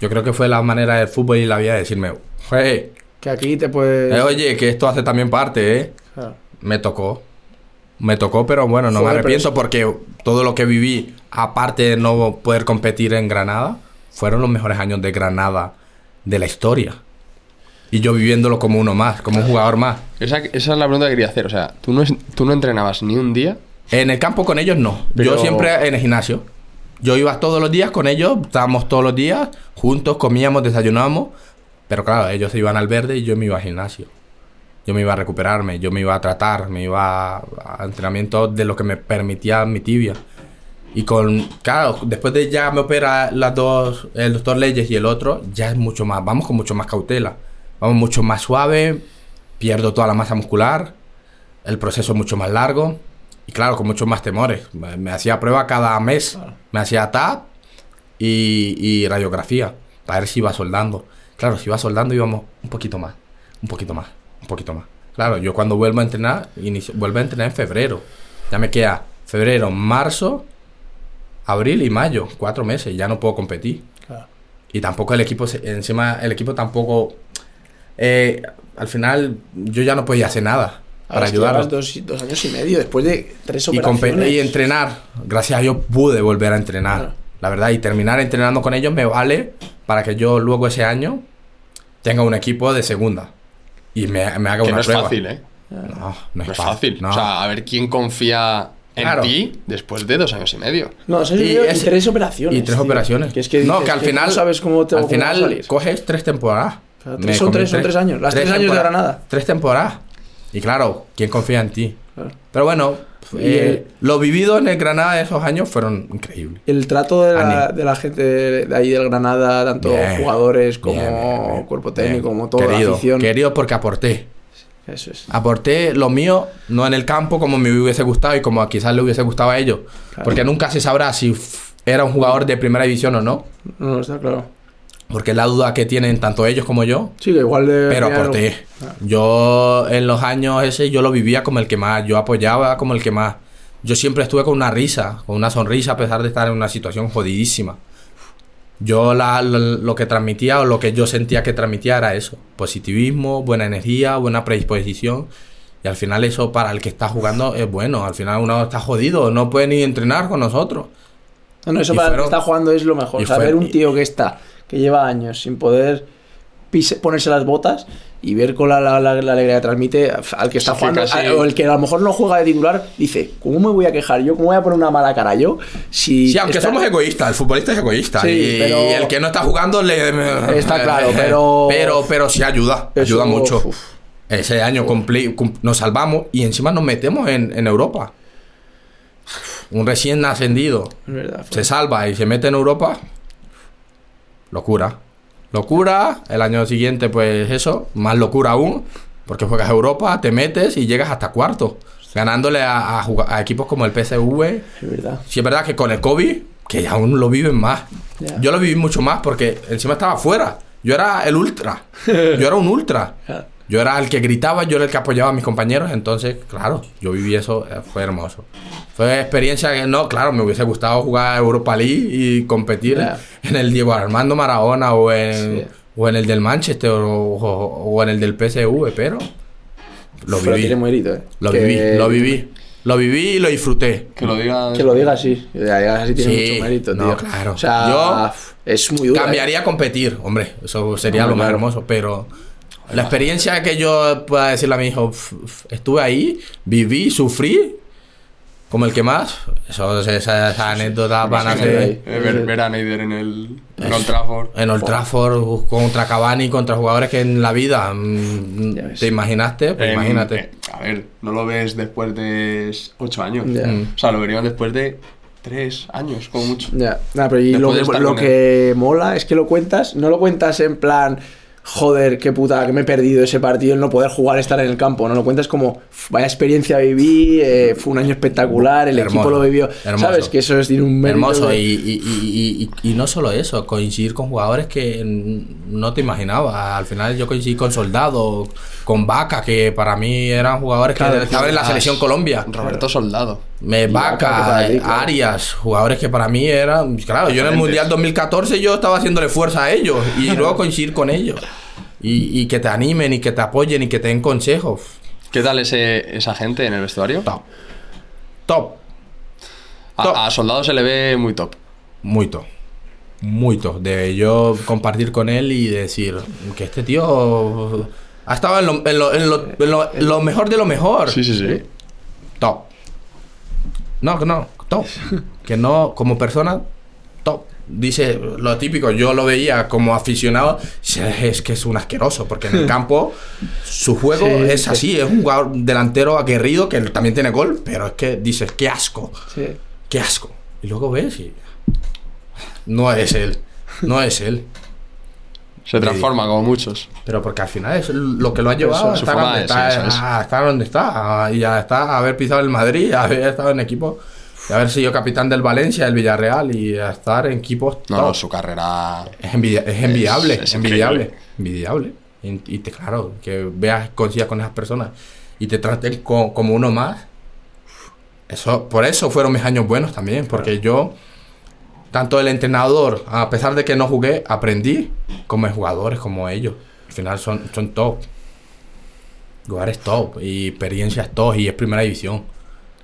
Yo creo que fue la manera del fútbol y la vida de decirme, "Hey, Que aquí te puedes... eh, oye, que esto hace también parte, ¿eh? Claro. Me tocó. Me tocó, pero bueno, no Joder, me arrepiento porque todo lo que viví, aparte de no poder competir en Granada, fueron los mejores años de Granada de la historia. Y yo viviéndolo como uno más, como un jugador más. Esa, esa es la pregunta que quería hacer. O sea, ¿tú no, es- tú no entrenabas ni un día. En el campo con ellos no. Pero- Yo siempre en el gimnasio. Yo iba todos los días con ellos, estábamos todos los días juntos, comíamos, desayunábamos. Pero claro, ellos se iban al verde y yo me iba al gimnasio. Yo me iba a recuperarme, yo me iba a tratar, me iba a, a entrenamiento de lo que me permitía mi tibia. Y con, claro, después de ya me opera las dos, el doctor Leyes y el otro, ya es mucho más, vamos con mucho más cautela. Vamos mucho más suave, pierdo toda la masa muscular, el proceso es mucho más largo y claro, con muchos más temores. Me, me hacía prueba cada mes, me hacía TAP y, y radiografía para ver si iba soldando. Claro, si iba soldando íbamos un poquito más, un poquito más, un poquito más. Claro, yo cuando vuelvo a entrenar, inicio- vuelvo a entrenar en febrero. Ya me queda febrero, marzo, abril y mayo, cuatro meses, ya no puedo competir. Claro. Y tampoco el equipo, encima el equipo tampoco, eh, al final yo ya no podía hacer nada para llevas dos, dos años y medio después de tres Y, operaciones. compe- y entrenar, gracias a Dios pude volver a entrenar. Claro. La verdad, y terminar entrenando con ellos me vale para que yo luego ese año tenga un equipo de segunda. Y me, me haga Que una no es fácil, ¿eh? No, no No es es fácil. no. O sea, a ver quién confía en Claro. ti después de dos años y medio. No, y, y ese- tres operaciones. y tres tío. operaciones. Que es que, no, que al final. no sabes cómo te al final salir. coges tres temporadas. Tres son tres, son tres años. Las tres años de. Granada. Tres temporadas. Y claro, ¿quién confía en ti? Claro. Pero bueno, eh, el- lo vivido en el Granada de esos años fueron increíbles. El trato de la, de la gente de ahí del Granada, tanto Bien, jugadores como bien, bien, bien. cuerpo técnico, como toda la querido, afición. Querido porque aporté. Eso es. Aporté lo mío, no en el campo como me hubiese gustado y como quizás le hubiese gustado a ellos. Claro. Porque nunca se sabrá si era un jugador de primera división o no. No, no, está claro. Porque es la duda que tienen tanto ellos como yo. Sí, que igual de. Pero aporté. Ah. Yo en los años ese yo lo vivía como el que más, yo apoyaba como el que más. Yo siempre estuve con una risa, con una sonrisa a pesar de estar en una situación jodidísima. Yo la- lo que transmitía o lo que yo sentía que transmitía era eso. Positivismo, buena energía, buena predisposición. Y al final eso para el que está jugando es bueno. Al final uno está jodido, no puede ni entrenar con nosotros. No, no, eso Y para el que está jugando es lo mejor. y O sea, fue- ver un tío que está, que lleva años sin poder pise- ponerse las botas y ver con la, la- la- la alegría que transmite al que está jugando, casi- a- o el que a lo mejor no juega de titular, dice, ¿cómo me voy a quejar yo? ¿Cómo voy a poner una mala cara yo? Si Sí, aunque está- somos egoístas, el futbolista es egoísta. Sí, y, pero- y el que no está jugando le. Está claro, pero- Pero, pero sí ayuda, Eso, ayuda mucho. uf. Ese año cumpli- nos salvamos y encima nos metemos en, en Europa. Un recién ascendido verdad. se salva y se mete en Europa. Locura. Locura. El año siguiente, pues eso, más locura aún. Porque juegas a Europa, te metes y llegas hasta cuarto. Ganándole a, a juga- a equipos como el PSV, Es verdad. Sí, es verdad que con el COVID, que aún lo viven más. Yo lo viví mucho más porque encima estaba fuera. Yo era el ultra. Yo era un ultra. Yo era el que gritaba, yo era el que apoyaba a mis compañeros. Entonces, claro, yo viví eso, eh, fue hermoso. Fue experiencia que no, claro, me hubiese gustado jugar Europa League y competir Ya. en el Diego Armando Maradona o en, Sí. o en el del Manchester o, o- o en el del PSV, pero lo Pero viví. tiene mérito, ¿eh? Lo Que- viví, lo viví. Lo viví y lo disfruté. Que lo digas. Que lo digas así. Que lo digas así tiene Sí, mucho mérito, no, tío. claro. O sea, Yo es muy duro. ¿eh? Cambiaría a competir, hombre. Eso sería Hombre, lo más claro. hermoso. Pero la experiencia que yo pueda decirle a mi hijo, "Uf, uf, estuve ahí, viví, sufrí, como el que más. Eso, esas, anécdotas van a ser. Eh, ver, ver a Neider en el en Old Trafford. en Old Trafford contra Cavani, contra jugadores que en la vida mm, ves. te imaginaste. Pues En- imagínate. eh, a ver, no lo ves después de 8 años. Mm. O sea, lo verían después de 3 años, como mucho. Ya, Nah, pero y lo, que mola es que lo cuentas, no lo cuentas en plan, joder, qué puta, que me he perdido ese partido, el no poder jugar, estar en el campo, no lo cuentas como, "Uf, vaya experiencia viví, eh, fue un año espectacular, el Hermoso, equipo lo vivió, hermoso. ¿sabes? Que eso es tiene un mérito. Hermoso, de- y, y- y- y- y no solo eso, coincidir con jugadores que no te imaginabas. Al final yo coincidí con Soldado, con Vaca, que para mí eran jugadores que estaban en la Ah, selección Colombia. Roberto Soldado. Me, Vaca, claro. Arias, jugadores que para mí eran. Claro, yo en el. Mundial 2014 yo estaba haciéndole fuerza a ellos y luego coincidir con ellos. Y, y que te animen y que te apoyen y que te den consejos. ¿Qué tal ese, esa gente en el vestuario? Top. Top. Top. A, a Soldado se le ve muy top. Muy top. Muy top. De yo compartir con él y decir que este tío ha estado en lo, en lo- en lo- en lo- lo mejor de lo mejor. Sí, sí, sí. Top. No, que no, top. Que no, como persona, top. Dice lo típico, yo lo veía como aficionado, es que es un asqueroso, porque en el campo su juego Sí, es sí. así, es un jugador delantero aguerrido que también tiene gol, pero es que dices, qué asco, Sí. qué asco. Y luego ves y no es él, no es él. Se transforma como muchos. Pero porque al final es lo que lo ha llevado Eso, a su estar forma donde de está, ser, a estar donde está. Y a estar, a haber pisado el Madrid, a haber estado en equipo, y haber sido capitán del Valencia, del Villarreal y a estar en equipos No, top. no, su carrera. Es, envidia- es envidiable, es es envidiable, increíble. envidiable. Y, y te, claro, que veas, consigas con esas personas y te traten co- como uno más. Eso, por eso fueron mis años buenos también, porque yo, tanto el entrenador, a pesar de que no jugué, aprendí como jugadores como ellos. Al final son, son top. Lugares top y experiencias top y es primera división.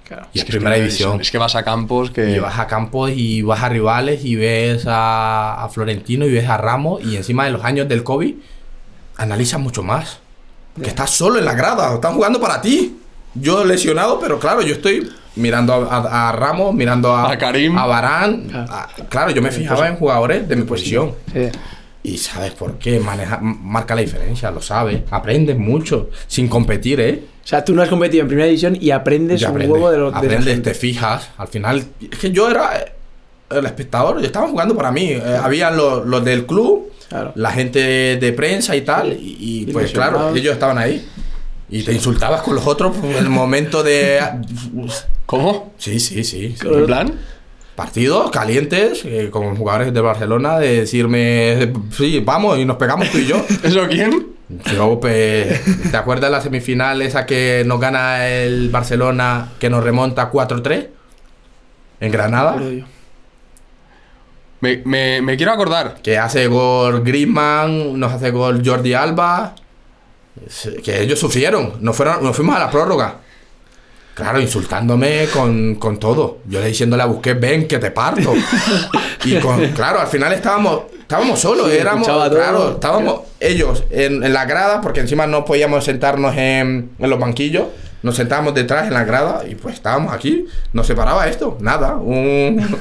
Claro. Y es, primera división. Es que vas a campos que. Y vas a campos y vas a rivales y ves a, a Florentino y ves a Ramos y encima de los años del COVID analizas mucho más. Que estás solo en la grada, están jugando para ti. Yo lesionado, pero claro, yo estoy mirando a, a- a Ramos, mirando a, A Karim. a Varane. Claro. a- claro, yo me fijaba en jugadores de mi posición. Sí. Y sabes por qué, maneja, marca la diferencia, lo sabes. Aprendes mucho, sin competir, ¿eh? O sea, tú no has competido en primera división y aprendes Ya un aprendes, huevo de lo esa aprendes, te fijas. Al final, es que yo era eh, el espectador, estaban jugando para mí. Eh, habían los, los del club, Claro. la gente de prensa y tal, y, y, Y pues claro, ellos estaban ahí. Y te insultabas con los otros en el momento de. ¿Cómo? Sí, sí, sí. sí. ¿En plan? Partidos calientes eh, con jugadores de Barcelona de decirme, sí, vamos y nos pegamos tú y yo. ¿Eso quién? Yo, pues, ¿te acuerdas la semifinal esa que nos gana el Barcelona, que nos remonta 4-3? En Granada. Me, me quiero acordar. Que hace gol Griezmann, nos hace gol Jordi Alba. Que ellos sufrieron. Nos, fueron, nos fuimos a la prórroga. Claro, insultándome con, con todo. Yo le diciéndole a Busquets, ven que te parto. y con, claro, al final estábamos estábamos solos, Sí, éramos, claro, estábamos ellos en, en la grada, porque encima no podíamos sentarnos en, en los banquillos, nos sentábamos detrás en la grada y pues estábamos aquí, nos separaba esto, nada, un...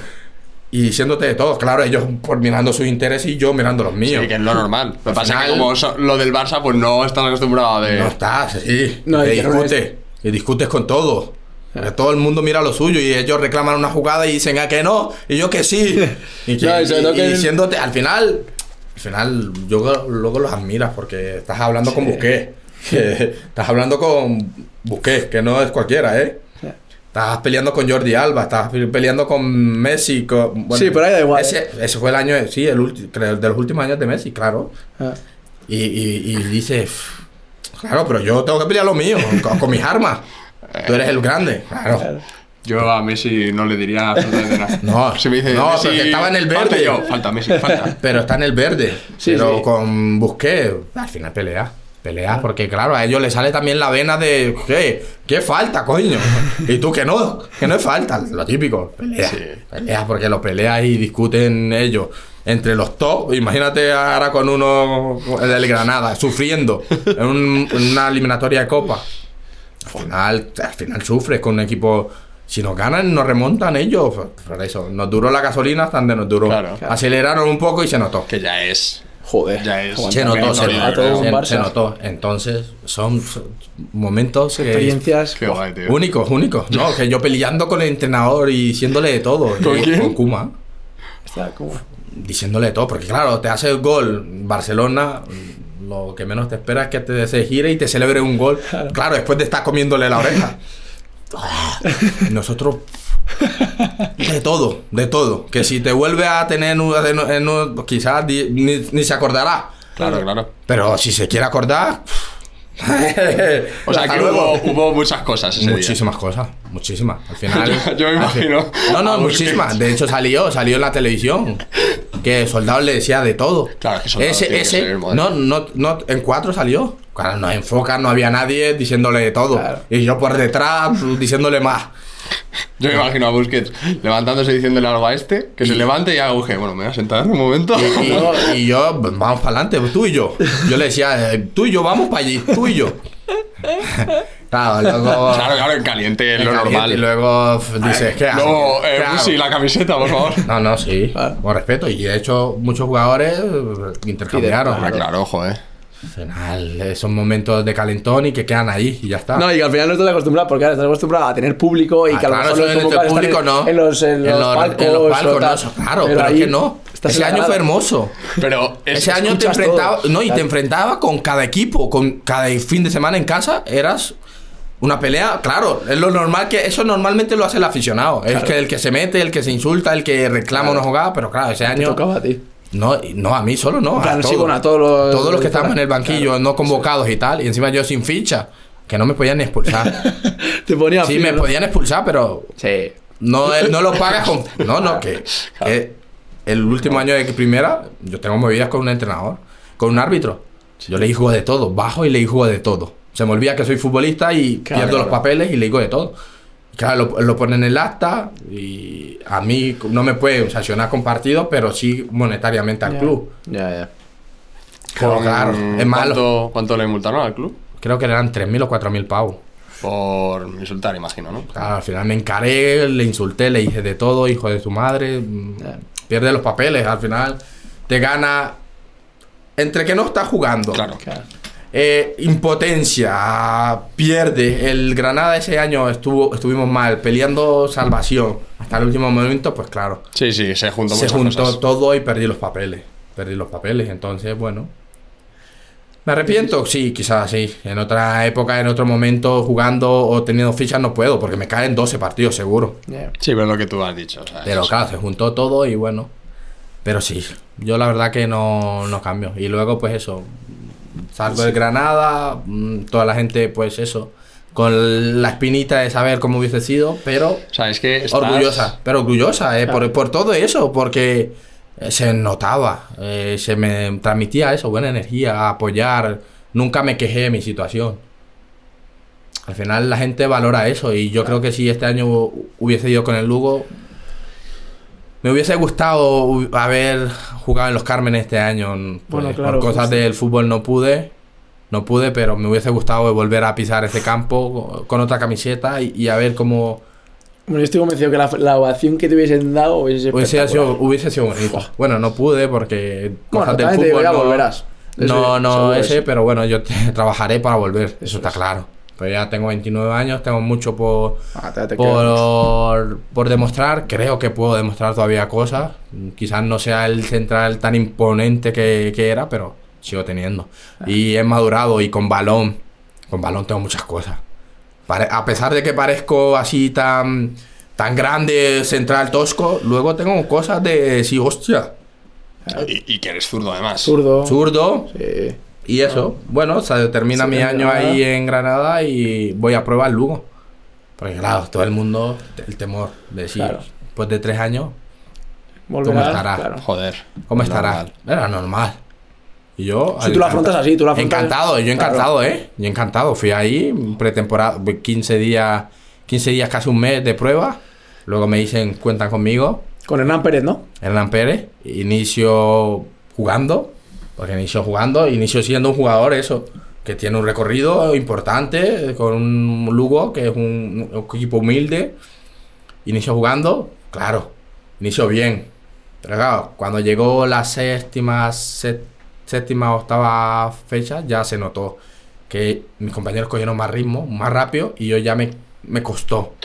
y diciéndote de todo, claro, ellos por mirando sus intereses y yo mirando los míos. Sí, que es lo normal. Lo que pasa es que como so- lo del Barça, pues no estás acostumbrado a ver. No estás, sí. No, te discutes. Y discutes con todo. Porque todo el mundo mira lo suyo y ellos reclaman una jugada y dicen a que no, y yo que sí. Y, que- No, y sobre y- todo y que- diciéndote, al final, al final, yo luego los admiras porque estás hablando con Busquets. que estás hablando con Busquets, que no es cualquiera, ¿eh? Estás peleando con Jordi Alba, estás peleando con Messi. Con, Sí, pero ahí da igual, Ese, ese fue el año, de- sí, el ulti- de los últimos años de Messi, claro. Ah. Y, y, y dice, claro, pero yo tengo que pelear lo mío, con, con mis armas. Tú eres el grande, claro. Yo a Messi no le diría absolutamente nada. No, si me dice, no, Messi, porque estaba en el falta verde. yo, falta Messi, falta. Pero está en el verde. Sí, pero sí. con Busquets, al final pelea. Pelea, porque claro, a ellos les sale también la vena de ¿qué? ¿Qué falta, coño? Y tú que no, que no es falta, lo típico. Pelea. Sí. Pelea porque lo peleas y discuten ellos. Entre los top, imagínate ahora con uno el del Granada, sufriendo en, un- una eliminatoria de copa. Al final, al final sufres con un equipo. Si nos ganan, nos remontan ellos. Por eso, nos duró la gasolina hasta donde nos duró. Claro. Aceleraron un poco y se notó. Que ya es. Joder. Ya es. Se notó, se, notó, se- notó. Entonces, son momentos Experiencias. Qué guay, tío. únicos, únicos. No, que yo peleando con el entrenador y diciéndole de todo. ¿Con Y- quién? Con Kuma. Está Diciéndole de todo. Porque claro, te hace el gol Barcelona. Lo que menos te esperas es que te se gire y te celebre un gol. Claro, después de estar comiéndole la oreja. Nosotros. De todo, de todo. Que si te vuelve a tener quizás ni, ni se acordará. Claro, claro. Pero si se quiere acordar. O sea que hubo, hubo muchas cosas ese día. Muchísimas cosas, muchísimas. Al final. Yo- yo me fin- imagino No, no, a Busquets. muchísimas. De hecho, salió, salió en la televisión. Que Soldado le decía de todo. Claro, que Soldado ese, que ese, moderno. no, no, no, en cuatro salió. Claro, no enfoca, no había nadie diciéndole todo. Claro. Y yo por detrás diciéndole más. Yo me imagino a Busquets levantándose y diciéndole algo a este, que se levante y haga Uge. Bueno, me voy a sentar un momento. Y, y yo, vamos para adelante, tú y yo. Yo le decía, eh, tú y yo, vamos para allí, tú y yo. Claro, luego. Claro, claro, en caliente es lo caliente, normal. Y luego dices, ¿qué haces? Luego, eh. Busi, la camiseta, por favor. No, no, sí. Claro. Con respeto. Y de hecho, muchos jugadores intercambiaron. Ah, claro, ojo, eh. Al final, son momentos de calentón y que quedan ahí y ya está. No, y al final no estás acostumbrado, porque ahora estás acostumbrado a tener público y Ah, que a lo claro, mejor en los el convocados público están no. en los, en los En los- palcos. en los palcos, no, eso, claro, pero es ahí que no. Ese en año fue hermoso. Pero es, Ese año te todo. no, y te Claro. enfrentabas con cada equipo, con cada fin de semana en casa, eras una pelea, claro, es lo normal que eso normalmente lo hace el aficionado, es que el que se mete, el que se insulta, el que reclama una jugada, pero claro, ese Te año tocaba a ti. No, y no a mí solo, no, plan, a sí, todos, bueno, a todos los- todos los que estaban en el banquillo, no convocados y tal, y encima yo sin ficha, que no me podían ni expulsar. Te ponía sí, frío, me ¿no? podían expulsar, pero Sí. no, eh, no lo pagas con. No, no, que, que el último año de primera, yo tengo movidas con un entrenador, con un árbitro. Yo le digo de todo, bajo y le digo de todo. Se me olvida que soy futbolista y Claro, pierdo los papeles y le digo de todo. Claro, lo, lo ponen en el acta y a mí no me pueden sancionar con partido, pero sí monetariamente al club. Ya, ya. Con- claro, es malo. ¿Cuánto, ¿Cuánto le multaron al club? Creo que eran 3.000 o 4.000 pavos. Por insultar, imagino, ¿no? Claro, al final me encaré, le insulté, le dije de todo, hijo de su madre. mm. Pierde los papeles, al final te gana. Entre que no está jugando, Claro. Claro. Eh, impotencia, pierde. El Granada ese año estuvo, estuvimos mal, peleando salvación. Hasta el último momento, pues claro, Sí, sí, se juntó se juntó cosas. todo y perdí los papeles. Perdí los papeles, entonces, bueno. ¿Me arrepiento? Sí, quizás sí. En otra época, en otro momento, jugando o teniendo fichas no puedo, porque me caen 12 partidos seguro. Sí, pero es lo que tú has dicho. o sea, Pero claro, se juntó todo y bueno. Pero sí, yo la verdad que no, no cambio. Y luego, pues eso, salgo de Granada, mm, toda la gente, pues eso, con la espinita de saber cómo hubiese sido, pero O sea, es que estás- orgullosa, pero orgullosa, eh, por, por todo eso, porque eh, se notaba, eh, se me transmitía eso, buena energía, apoyar, nunca me quejé de mi situación. Al final la gente valora eso y yo creo que si este año hubiese ido con el Lugo, Me hubiese gustado haber jugado en los Cármenes este año. Pues, Bueno, claro, por cosas justo. del fútbol no pude. No pude, pero me hubiese gustado volver a pisar ese campo con otra camiseta y, y a ver cómo Bueno, yo estoy convencido que la, la ovación que te hubiesen dado hubiese hubiese sido, hubiese sido bonito. Bueno, no pude porque Bueno, cosas del te digo, fútbol ya no, volverás. Eso no, no ese, es. pero bueno, yo te- trabajaré para volver. Eso, Eso está es. claro. Pero ya tengo 29 años, tengo mucho por, Ah, te- por, por demostrar. Creo que puedo demostrar todavía cosas. Quizás no sea el central tan imponente que, que era, pero sigo teniendo. Y he madurado y con balón. Con balón tengo muchas cosas. Pare- a pesar de que parezco así tan, tan grande, central, tosco, luego tengo cosas de sí, hostia. Y, y que eres zurdo además. Zurdo. Zurdo. Sí. Y eso, bueno, se termina Sí, mi año Granada. ahí en Granada y voy a probar Lugo. Porque claro, todo el mundo, el temor de decir, Claro. después de tres años, Volverás, estará? claro. Joder. ¿cómo estará? Normal. Era normal. Y yo... Si tú lo afrontas así, tú lo afrontas- Encantado, yo Claro. encantado, ¿eh? Yo encantado. Fui ahí, pretemporada, 15 días, 15 días, casi un mes de prueba. Luego me dicen, cuentan conmigo. Con Hernán Pérez, ¿no? Hernán Pérez, inicio jugando, porque inició jugando, inició siendo un jugador eso, que tiene un recorrido importante con un Lugo, que es un, equipo humilde. Inició jugando, claro, inició bien. Pero claro, cuando llegó la séptima, sé- séptima, octava fecha, ya se notó que mis compañeros cogieron más ritmo, más rápido, y yo ya me, me costó.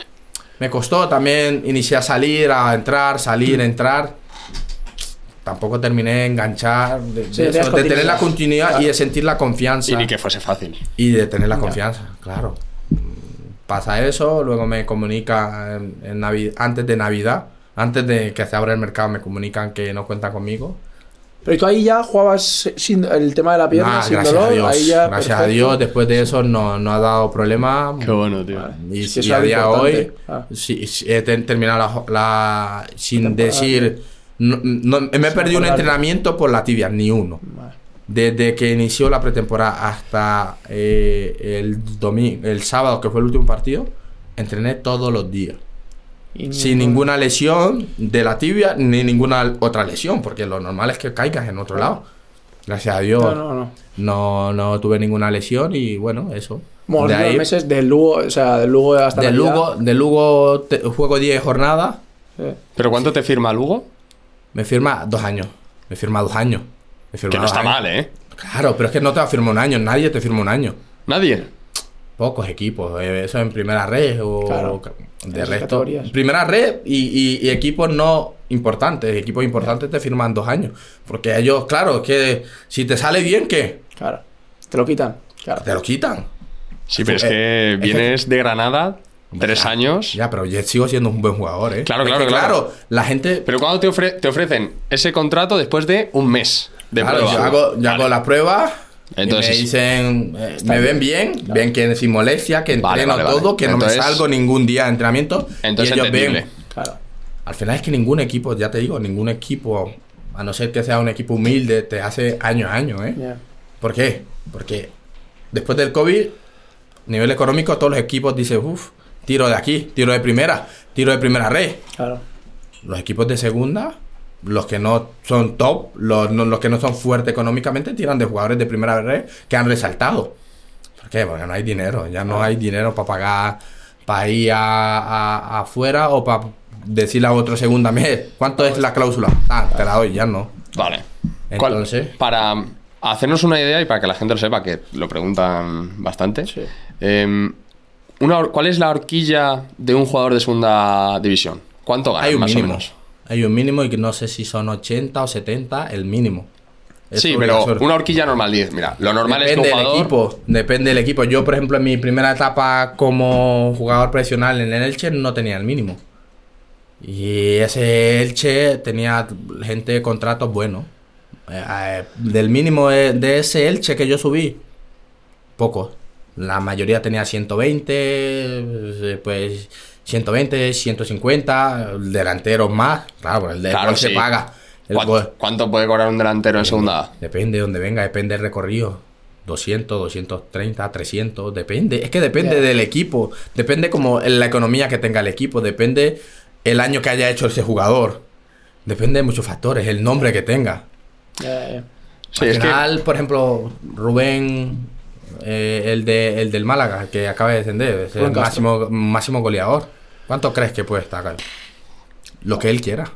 Me costó también iniciar a salir, a entrar, salir, entrar. Tampoco terminé de enganchar, de, de Sí, eso, tenías de tener la continuidad. y de sentir la confianza. Y ni que fuese fácil. Y de tener la Ya. confianza, claro. Pasa eso, luego me comunica en, en Navi- antes de Navidad, antes de que se abra el mercado, me comunican que no cuentan conmigo. Pero tú ahí ya jugabas sin el tema de la pierna, sin gracias dolor. a Dios. Ahí ya, gracias a. Dios, después de eso no, no ha dado problema. Qué bueno, tío. Vale. Y, Es que y eso a día de hoy, Ah. sí, sí, he ter- terminado la, la- sin decir. No, no- me he perdido un entrenamiento por la tibia, ni uno. Desde que inició la pretemporada hasta eh, el domingo, el sábado, que fue el último partido, entrené todos los días. Y Sin ninguna lesión de la tibia ni ninguna otra lesión, porque lo normal es que caigas en otro lado. Gracias a Dios No, no, no. no, no tuve ninguna lesión y bueno, eso. Bueno, de ahí, meses del Lugo, o sea, del Lugo hasta de. Lugo, de Lugo te- juego 10 jornadas, Sí. ¿Pero cuánto te firma Lugo? Me firma dos años. Me firma dos años. Me firma Que no dos está años. mal, ¿eh? Claro, pero es que no te va a firmar un año, nadie te firma un año. Nadie. Pocos equipos, eh, eso en primera red o Claro. de resto. categorías. Primera red y, y- y equipos no importantes, equipos importantes te firman dos años. Porque ellos, claro, es que si te sale bien, ¿qué? Claro. Te lo quitan. Claro. Te lo quitan. Sí, pero es Eh, es que- vienes de Granada, tres Ya, años. Ya, pero yo sigo siendo un buen jugador, ¿eh? Claro, Es claro, que, claro. la gente... Pero cuando te, ofre- te ofrecen ese contrato después de un mes de Claro, prueba. yo hago, yo Vale. hago la prueba. Entonces- y me dicen, eh, me ven bien, ven que sin molestia, que Vale, entreno vale, vale. todo, que no me salgo ningún día de entrenamiento. Entonces y ellos entendible. ven. Claro. Al final es que ningún equipo, ya te digo, ningún equipo, a no ser que sea un equipo humilde, te hace año a año, ¿eh? Ya. ¿Por qué? Porque después del COVID, nivel económico, todos los equipos dicen, uff, tiro de aquí, tiro de primera, tiro de primera red. Claro. Los equipos de segunda, los que no son top, los, no- los que no son fuertes económicamente, tiran de jugadores de primera red que han resaltado. ¿Por qué? Porque no hay dinero, ya no hay dinero para pagar, para ir a, a- afuera o para decirle a otro segunda mes, ¿cuánto es la cláusula? Ah, te la doy, ya no. Vale. ¿Cuál- Entonces- para hacernos una idea y para que la gente lo sepa, que lo preguntan bastante. Sí. em, una ¿Cuál es la horquilla de un jugador de segunda división? ¿Cuánto gana? Hay un más o mínimo. menos? Hay un mínimo y que no sé si son 80 o 70, el mínimo. Es Sí, pero una horquilla normal 10. Mira, lo normal depende es que un del equipo, depende del equipo. Yo, por ejemplo, en mi primera etapa como jugador profesional en el Elche no tenía el mínimo. Y ese Elche tenía gente de contratos buenos. Eh, eh, del mínimo de, de ese Elche que yo subí, poco. La mayoría tenía 120, eh, pues 120, 150, delanteros más. Claro, el de Claro, gol se paga. El ¿Cuánto, puede cobrar un delantero en segunda? Depende de donde venga, depende del recorrido. 200, 230, 300, depende. Es que depende del equipo. Depende como en la economía que tenga el equipo. Depende el año que haya hecho ese jugador. Depende de muchos factores, el nombre que tenga. Sí, Al es que- final, por ejemplo, Rubén, eh, el, de, el del Málaga, que acaba de descender, es el Castro. máximo, máximo goleador. ¿Cuánto crees que puede estar? Lo que él quiera.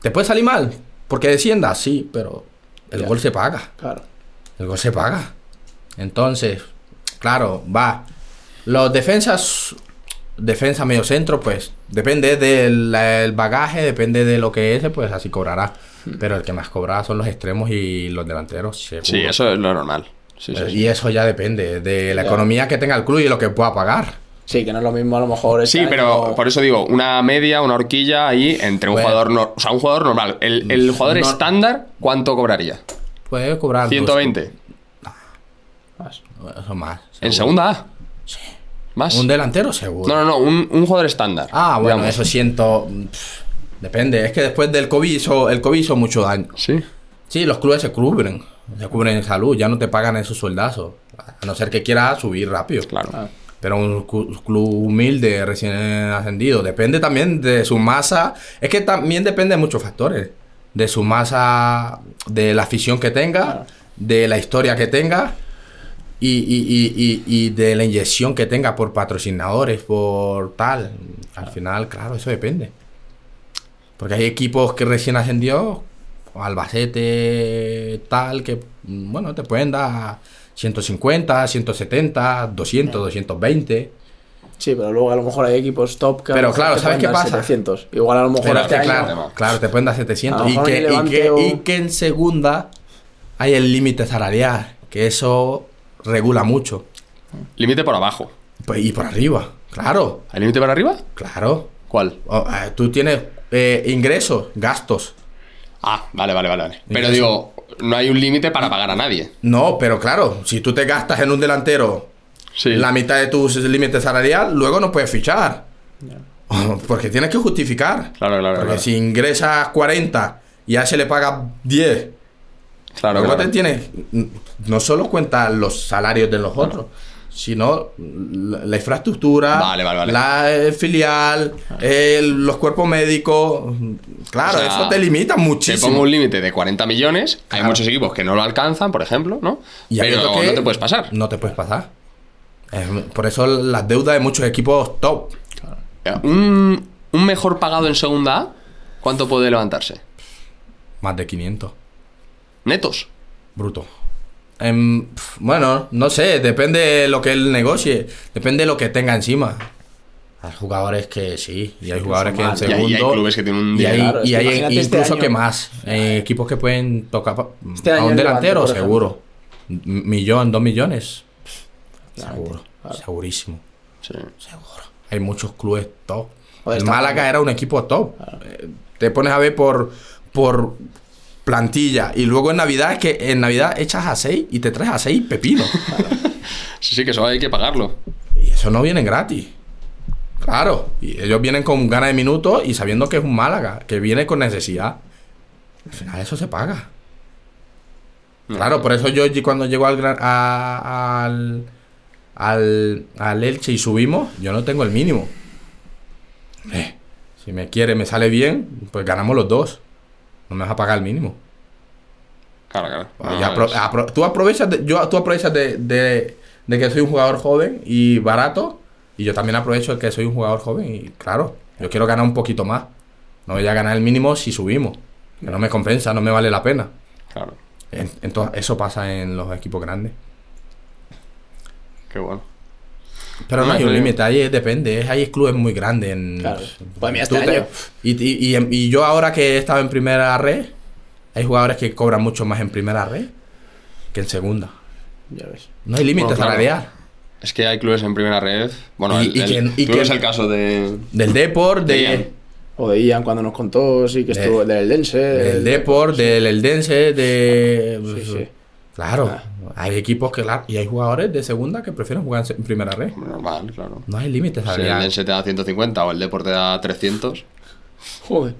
¿Te puede salir mal? Porque descienda, sí, pero el Ya. gol se paga. Claro. El gol se paga. Entonces, claro, va. Los defensas, defensa medio centro, pues depende del el bagaje, depende de lo que es, pues así cobrará. Pero el que más cobrará son los extremos y los delanteros. seguro. Sí, eso es lo normal. Sí, sí, sí. Y eso ya depende de la economía que tenga el club y lo que pueda pagar. Sí, que no es lo mismo a lo mejor. este Sí, pero año- por eso digo, una media, una horquilla ahí entre un Bueno. jugador, no- o sea, un jugador normal. El, el jugador No- estándar, ¿cuánto cobraría? Puede cobrar. 120. Más. Eso más. ¿En segunda A? ¿Más? Un delantero seguro. No, no, no, un, un jugador estándar. Ah, bueno, digamos. eso siento. pff, Depende. Es que después del COVID hizo, el COVID hizo mucho daño. Sí. Sí, los clubes se cubren. Se cubren en salud. Ya no te pagan esos sueldazos. A no ser que quieras subir rápido. Claro. Ah, Pero un club humilde, recién ascendido, depende también de su masa. Es que también depende de muchos factores. De su masa, de la afición que tenga, Claro. de la historia que tenga y, y- y- y- y de la inyección que tenga por patrocinadores, por tal. Al final, claro, eso depende. Porque hay equipos que recién ascendió, Albacete, tal, que, bueno, te pueden dar 150, 170, 200, 220. Sí, pero luego a lo mejor hay equipos top que Pero claro, ¿sabes qué pasa? 700. Igual a lo mejor este que año- claro, claro, te pueden dar A 700. lo Y que, y, que, Levante o- y que en segunda hay el límite salarial, que eso regula mucho. Límite por abajo. Pues, y por arriba, claro, ¿Hay límite por arriba? claro. ¿Cuál? O, eh, tú tienes eh, ingresos, gastos. Ah, vale, vale, vale. vale. Pero digo, no hay un límite para pagar a nadie. No, pero claro, si tú te gastas en un delantero Sí. la mitad de tu límite salarial, luego no puedes fichar. Porque tienes que justificar. Claro, claro, Porque claro. si ingresas 40 y a ese le pagas 10, Claro, luego claro. te tienes. No solo cuenta los salarios de los otros, sino la, la infraestructura, Vale, vale, vale. la eh, filial, el- los cuerpos médicos. Claro, O sea, eso te limita Te muchísimo. pongo un límite de 40 millones. Hay muchos equipos que no lo alcanzan, por ejemplo, ¿no? Y Pero no te puedes pasar. No te puedes pasar. Por eso las deudas de muchos equipos top. Un, un mejor pagado en segunda A, ¿cuánto puede levantarse? Más de 500. Netos. Bruto. Em, bueno, no sé, depende de lo que él negocie, depende de lo que tenga encima. Hay jugadores que sí, y hay jugadores que en más. Y hay- segundo. clubes que tienen un y hay, y que hay este incluso año- que más. Hay equipos que pueden tocar pa- Este a un Levante, delantero, seguro. Millón, dos millones. Seguro, claro. segurísimo. Sí. Seguro. Hay muchos clubes top. Joder, el Málaga era un equipo top. Eh, Te pones a ver por, por plantilla. Y luego en Navidad es que en Navidad echas a 6 y te traes a 6 pepino. Sí, sí, que eso hay que pagarlo. y eso no viene gratis. Claro. Y ellos vienen con ganas de minutos y sabiendo que es un Málaga, que viene con necesidad. Al final eso se paga. Claro, por eso yo cuando llego al, gran- a- al, al, al Elche y subimos, yo no tengo el mínimo. Eh, si me quiere, me sale bien, pues ganamos los dos. No me vas a pagar el mínimo. Claro, claro. No, ya apro- es- apro- tú aprovechas, de, yo, tú aprovechas de, de- de que soy un jugador joven y barato. Y yo también aprovecho de que soy un jugador joven y claro, yo quiero ganar un poquito más. No voy a ganar el mínimo si subimos. Que no me compensa, no me vale la pena. Claro. En- Entonces, eso pasa en los equipos grandes. Qué bueno. Pero no No, hay un límite, ahí depende. Hay clubes muy grandes. En, Claro. Pues mira, este te- y, y- y- y yo ahora que he estado en primera red, hay jugadores que cobran mucho más en primera red que en segunda. Ya ves. No hay límite Bueno, claro. salarial. Es que hay clubes en primera red. Bueno, Y- el, y el- tú ves el caso de. Del Deport, De. O de Ian cuando nos contó, sí, que De- estuvo del Eldense. del Deport, del Eldense, de... Sí, sí. Claro, Ah. hay equipos que... Y hay jugadores de segunda que prefieren jugar en primera red. Normal, claro. No hay límite Si el. Dense te da 150 o el Deport te da 300. Joder.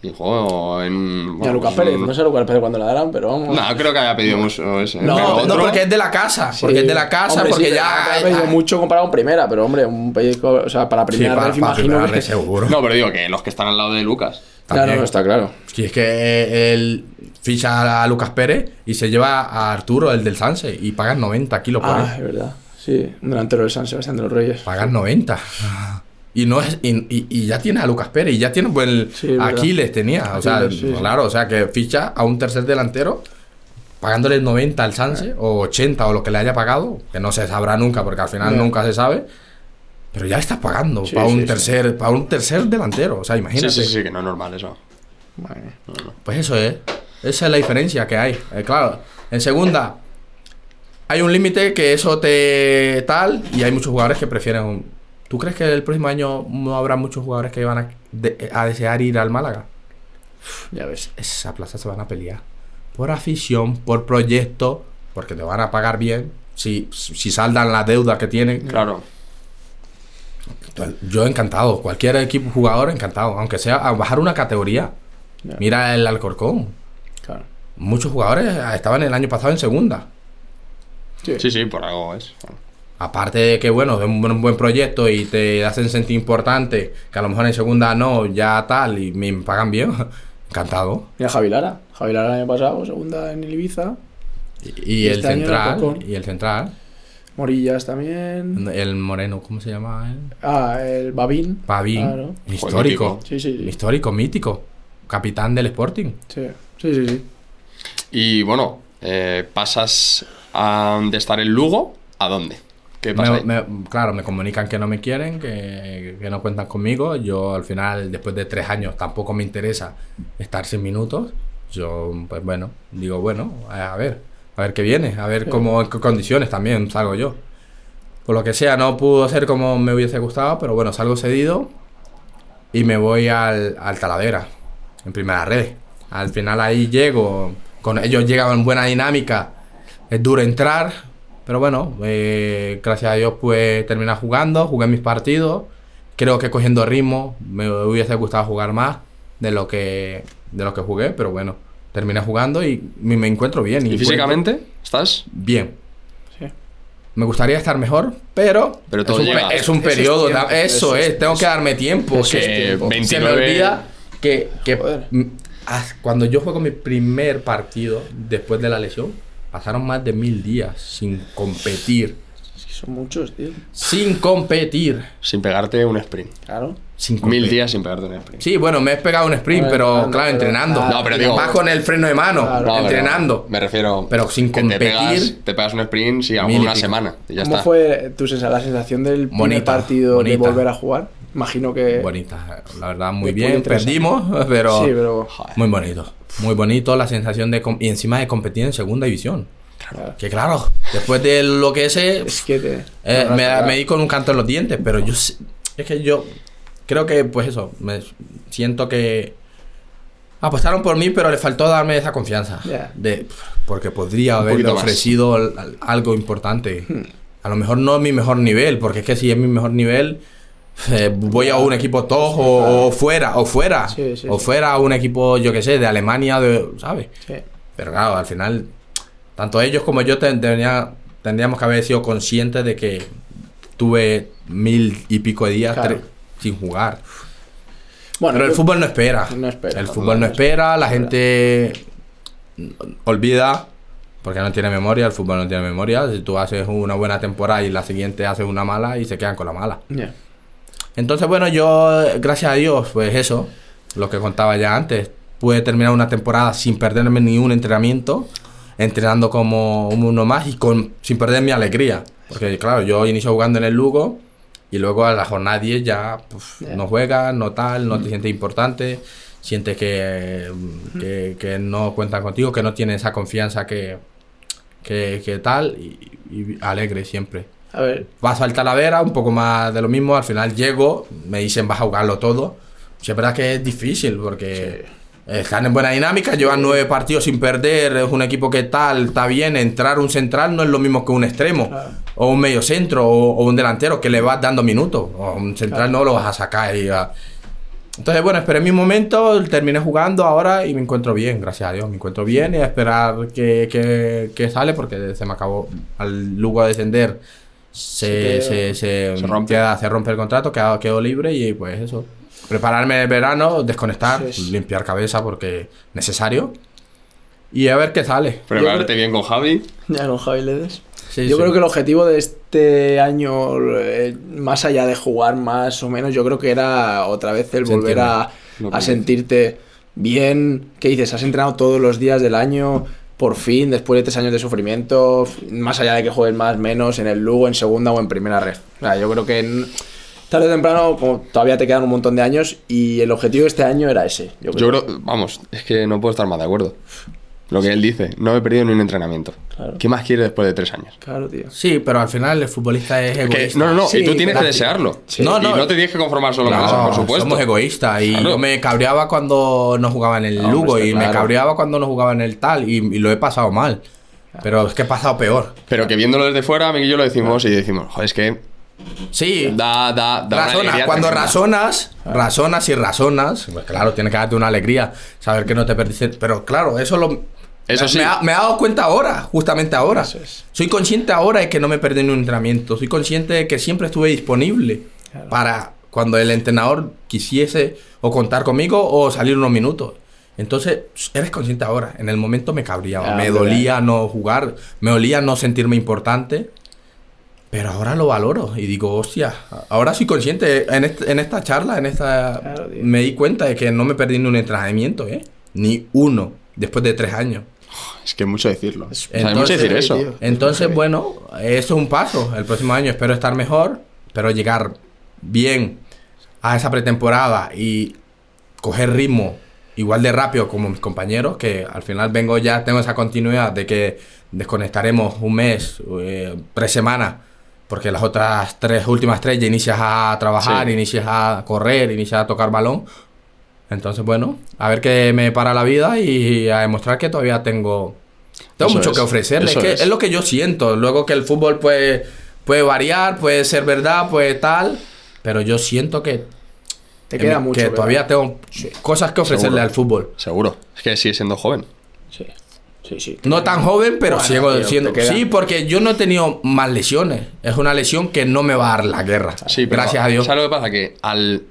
Y jugó en. Y a bueno, Lucas Pérez, un- no sé a Lucas Pérez cuándo la darán, pero vamos. No, creo que haya pedido mucho ese. No, pero no, porque es de la casa. Sí. Porque es de la casa, Hombre, porque sí, ya. Ha pedido mucho comparado con primera, pero hombre, un pellizco. O sea, para Sí, primera para, para imagino primera que. seguro. No, pero digo que los que están al lado de Lucas. Claro, También. no, está claro. Si es que él ficha a Lucas Pérez y se lleva a Arturo, el del Sanse, y pagan 90 kilos por Ah, él. es verdad. Sí, un delantero del San Sebastián de los Reyes. Pagan 90. Y no es y, y- y ya tiene a Lucas Pérez y ya tiene pues el Sí. Aquiles tenía, o sea, Aquiles, sí, sí. claro, o sea que ficha a un tercer delantero pagándole 90 al Sanse o 80 o lo que le haya pagado, que no se sabrá nunca porque al final Ya. nunca se sabe. Pero ya le estás pagando Sí, para un sí, sí. tercer para un tercer delantero, o sea, Sí, imagínate. sí, sí, que no es normal eso. Pues eso es. Esa es la diferencia que hay. Eh, claro, en segunda hay un límite que eso te tal y hay muchos jugadores que prefieren un... ¿Tú crees que el próximo año no habrá muchos jugadores que van a, de- a desear ir al Málaga? Ya ves. Esa plaza se van a pelear. Por afición, por proyecto, porque te van a pagar bien. Si, si saldan la deuda que tienen. Claro. Yo encantado. Cualquier equipo jugador encantado. Aunque sea a bajar una categoría. Mira el Alcorcón. Claro. Muchos jugadores estaban el año pasado en segunda. Sí, sí, por algo es. Aparte de que, bueno, de un buen, un buen proyecto y te hacen sentir importante, que a lo mejor en segunda no, ya tal, y me pagan bien, encantado. Mira Javi Lara. Javi Lara el año pasado, segunda en el Ibiza. Y, y el Este central, y el central, Morillas también. el moreno, ¿cómo se llama él? Ah, el Babín. Claro. histórico, Sí, sí, sí. histórico, mítico, capitán del Sporting. Sí, sí, sí. sí. Y bueno, eh, pasas a- de estar en Lugo a dónde? ¿Qué pasa? Me- claro, me comunican que no me quieren, que, que no cuentan conmigo. Yo al final, después de tres años, tampoco me interesa estar sin minutos. Yo, pues bueno, digo, bueno, a ver, a ver qué viene, a ver cómo, en qué condiciones también salgo yo. Por lo que sea, no pudo ser como me hubiese gustado, pero bueno, salgo cedido y me voy al, al Talavera, en primera red. Al final ahí llego, con ellos llegan en buena dinámica, es duro entrar, pero bueno, eh, gracias a Dios pues terminé jugando, jugué mis partidos, creo que cogiendo ritmo, me hubiese gustado jugar más de lo que, de lo que jugué, pero bueno, terminé jugando y me, me encuentro bien. ¿Y encuentro- físicamente estás? Bien. Sí. Me gustaría estar mejor, pero, Pero todo es, un, es un Eso es periodo. tiempo, eso, es- es, tengo que darme tiempo. Es que que se me 29 olvida que, que, cuando yo juego mi primer partido después de la lesión, pasaron más de mil días sin competir. Es que son muchos, tío. Sin competir. Sin pegarte un sprint. Claro. Sin Mil días sin pegarte un sprint. Sí, bueno, me he pegado un sprint, pero claro, pero- entrenando. Ah, No, pero digo- Más con el freno de mano, Claro. No, pero entrenando. Me refiero. Pero sin competir. Te pegas, te pegas un sprint, sí, a lo Mil y mejor una semana. Y ya ¿Cómo está. fue tu sensa- la sensación del primer Bonita, partido bonita. de volver a jugar? Imagino que. Bonita, la verdad, muy bien. Perdimos, pero, Sí, pero. Joder. muy bonito. Muy bonito la sensación de... Y encima de competir en segunda división. Claro. Que claro, después de lo que ese... Es que te. eh, no, no, me, me di con un canto en los dientes, pero yo... Es que yo... Creo que, pues eso, me siento que... Apostaron por mí, pero le faltó darme esa confianza. Ya. De, porque podría haberle ofrecido al- al- algo importante. Hmm. A lo mejor no mi mejor nivel, porque es que si es mi mejor nivel, eh, voy a un equipo top o, o fuera, o fuera, Sí, sí, o fuera a un equipo, yo que sé, de Alemania, de, ¿sabes? Sí. Pero claro, al final, tanto ellos como yo ten- tenía- tendríamos que haber sido conscientes de que tuve mil y pico de días Claro. sin jugar. Bueno, Pero el fútbol no espera. No espera, El fútbol no no espera, la gente olvida porque no tiene memoria, el fútbol no tiene memoria. Si tú haces una buena temporada y la siguiente haces una mala y se quedan con la mala. Entonces, bueno, yo, gracias a Dios, pues eso, lo que contaba ya antes, pude terminar una temporada sin perderme ni un entrenamiento, entrenando como uno más y con, sin perder mi alegría. Porque, claro, yo inicio jugando en el Lugo y luego a la jornada 10 ya pues, no juegas, no tal, no te sientes importante, sientes que, que, que no cuentan contigo, que no tienes esa confianza que, que, que tal, y, y alegre siempre. A ver, Paso al Talavera, un poco más de lo mismo. Al final llego, me dicen vas a jugarlo todo. Sí, es verdad que es difícil porque están en buena dinámica, llevan nueve partidos sin perder. Es un equipo que tal, está bien. Entrar un central no es lo mismo que un extremo, Claro. o un medio centro, o, o un delantero que le vas dando minutos. O un central no lo vas a sacar y a- Entonces, bueno, esperé mi momento, terminé jugando ahora y me encuentro bien, gracias a Dios. Me encuentro bien y a esperar que, que, que sale porque se me acabó. Al luego de descender, se, se, se, Se rompe. queda- se rompe el contrato, quedo, quedo libre y pues eso. Prepararme el verano, desconectar, Sí, sí. limpiar cabeza porque necesario. Y a ver qué sale. Prepararte bien con Javi. Ya con Javi Ledes. Sí, yo sí. creo que el objetivo de este año, eh, más allá de jugar más o menos, yo creo que era otra vez el Sentirme. volver a, a sentirte bien. ¿Qué dices? Has entrenado todos los días del año, por fin, después de tres años de sufrimiento, más allá de que juegues más, menos, en el Lugo, en segunda o en primera red. O sea, yo creo que tarde o temprano, como todavía te quedan un montón de años, y el objetivo de este año era ese. Yo creo, vamos, es que no puedo estar más de acuerdo. Lo que él dice, no he perdido ni un entrenamiento. Claro. ¿Qué más quiere después de tres años? Claro, tío. Sí, pero al final el futbolista es Que- egoísta. no, no, no, Sí, y tú tienes que desearlo. Sí. No, y no. no te tienes que conformar solo con eso, por supuesto. Somos egoístas y Claro. yo me cabreaba cuando no jugaba en el No, Lugo y me cabreaba cuando no jugaba en el tal y, y lo he pasado mal. Pero es que he pasado peor. Pero que viéndolo desde fuera, Miguel y yo lo decimos y decimos, joder, es que Sí, da, da, da razona. Cuando razonas, razonas y razonas, pues claro, tiene que darte una alegría saber que no te perdiste. Pero claro, eso lo. Eso me, sí. me, ha- me he dado cuenta ahora, justamente ahora. Es. Soy consciente ahora de que no me perdí en un entrenamiento. Soy consciente de que siempre estuve disponible para cuando el entrenador quisiese o contar conmigo o salir unos minutos. Entonces, eres consciente ahora. En el momento me cabreaba. Ah, me hombre. dolía no jugar. Me dolía no sentirme importante. Pero ahora lo valoro y digo, hostia, ahora soy consciente. En, est- en esta charla, en esta. Claro, me di cuenta de que no me perdí ni un entrenamiento, ¿eh? Ni uno, después de tres años. Es que mucho decirlo. O sea, es Entonces, mucho decir eso. tío. Entonces, bueno, eso es un paso. El próximo año espero estar mejor, pero llegar bien a esa pretemporada y coger ritmo igual de rápido como mis compañeros, que al final vengo ya, tengo esa continuidad de que desconectaremos un mes, eh, tres semanas, porque las otras tres, últimas tres ya inicias a trabajar, Sí. inicias a correr, inicias a tocar balón. Entonces, bueno, a ver qué me para la vida y a demostrar que todavía tengo, tengo Eso mucho es, que ofrecerle. Es, que es. es lo que yo siento. Luego que el fútbol puede, puede variar, puede ser verdad, puede tal, pero yo siento que, Te que queda mi- mucho. que ¿verdad? todavía tengo cosas que ofrecerle Seguro. al fútbol. Seguro. Es que sigue siendo joven. Sí, sí, sí. No tan joven, pero Bueno, sigo tío, siendo. te queda. Sí, porque yo no he tenido más lesiones. Es una lesión que no me va a dar la guerra. Sí, pero Gracias a Dios. ¿Sabes lo que pasa? Que al,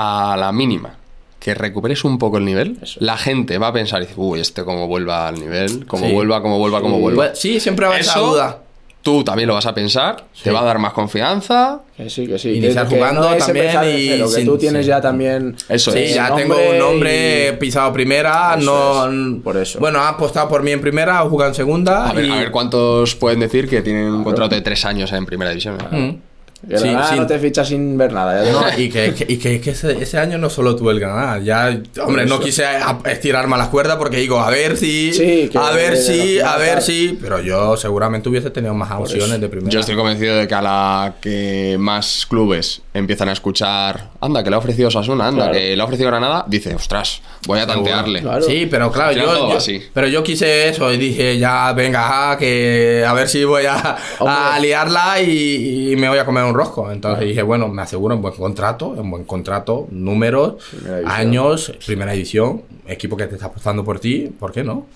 a la mínima que recuperes un poco el nivel, Eso. la gente va a pensar, dice, uy, este como vuelva al nivel, como Sí. vuelva, como vuelva, como vuelva. Pues, sí, siempre va a esa duda. Tú también lo vas a pensar, Sí. te va a dar más confianza. Que sí, que sí. Iniciar que, que jugando no también y cero, que sin- tú tienes sí. ya también. Eso Sí, es. ya tengo un nombre y- pisado primera. Eso no, es, por eso. Bueno, ha apostado por mí en primera, ha jugado en segunda. A ver, y- a ver cuántos pueden decir que tienen un contrato de tres años en primera división. Mm. Que Sí, Granada sí. no te fichas sin ver nada. ya No, y que, que- y que, que ese, ese año no solo tuve el Granada. Ya, hombre, no quise a- estirar más las cuerdas porque digo, a ver si. Sí, a ver si, a ver si. Pero yo seguramente hubiese tenido más opciones de primera. Yo estoy convencido de que a la que más clubes empiezan a escuchar, anda, que le ha ofrecido Sasuna, anda, Claro. que le ha ofrecido Granada, dice, ostras, voy a tantearle. Claro. Sí, pero claro, yo, yo- pero yo quise eso y dije, ya, venga, ah, que a ver si voy a, a liarla y, y me voy a comer un rosco. Entonces dije, bueno, me aseguro un buen contrato, un buen contrato, números, Primera años, primera división, equipo que te está apostando por ti, ¿por qué no?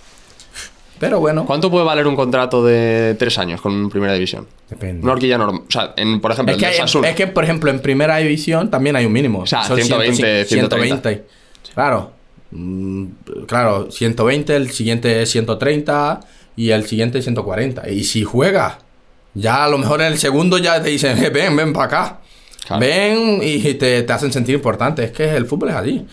Pero bueno, ¿Cuánto puede valer un contrato de tres años con primera división? depende. Una horquilla normal. O sea, en, por ejemplo, Es que, de hay- es que, por ejemplo, en primera división también hay un mínimo. O sea, Son 120, 120. Claro. Mm, Claro, 120, el siguiente es 130 y el siguiente es 140. Y si juega, ya a lo mejor en el segundo ya te dicen, "Eh, ven, ven para acá. Claro. Ven y te, te hacen sentir importante. Es que el fútbol es así.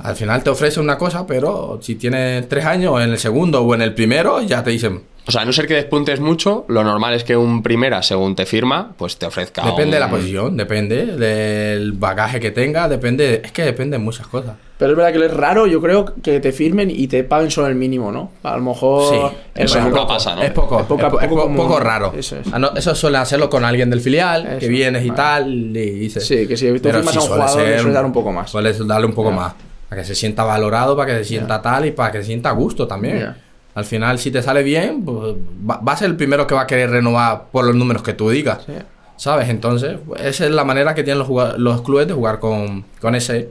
Al final te ofrece una cosa, pero si tienes tres años en el segundo o en el primero, ya te dicen, O sea, a no ser que despuntes mucho, lo normal es que un primera, según te firma, pues te ofrezca. Depende de la posición, depende del bagaje que tenga, depende, es que depende de muchas cosas. Pero es verdad que es raro, yo creo, que te firmen y te paguen solo el mínimo, ¿no? A lo mejor. Sí, es eso nunca pasa, ¿no? Es poco, Es poca- es po- es poco poco raro. Eso es. Ah, no, eso suele hacerlo con alguien del filial, que vienes y vale. tal, y dices. Sí, que si tú Pero firmas a un suele jugador, ser- sueles dar un poco más. Sueles darle un poco más. Para que se sienta valorado, para que se sienta tal y para que se sienta a gusto también. Al final, si te sale bien, pues, va, va a ser el primero que va a querer renovar por los números que tú digas. Sí. ¿Sabes? Entonces, pues, esa es la manera que tienen los, clubes de jugar con, con ese.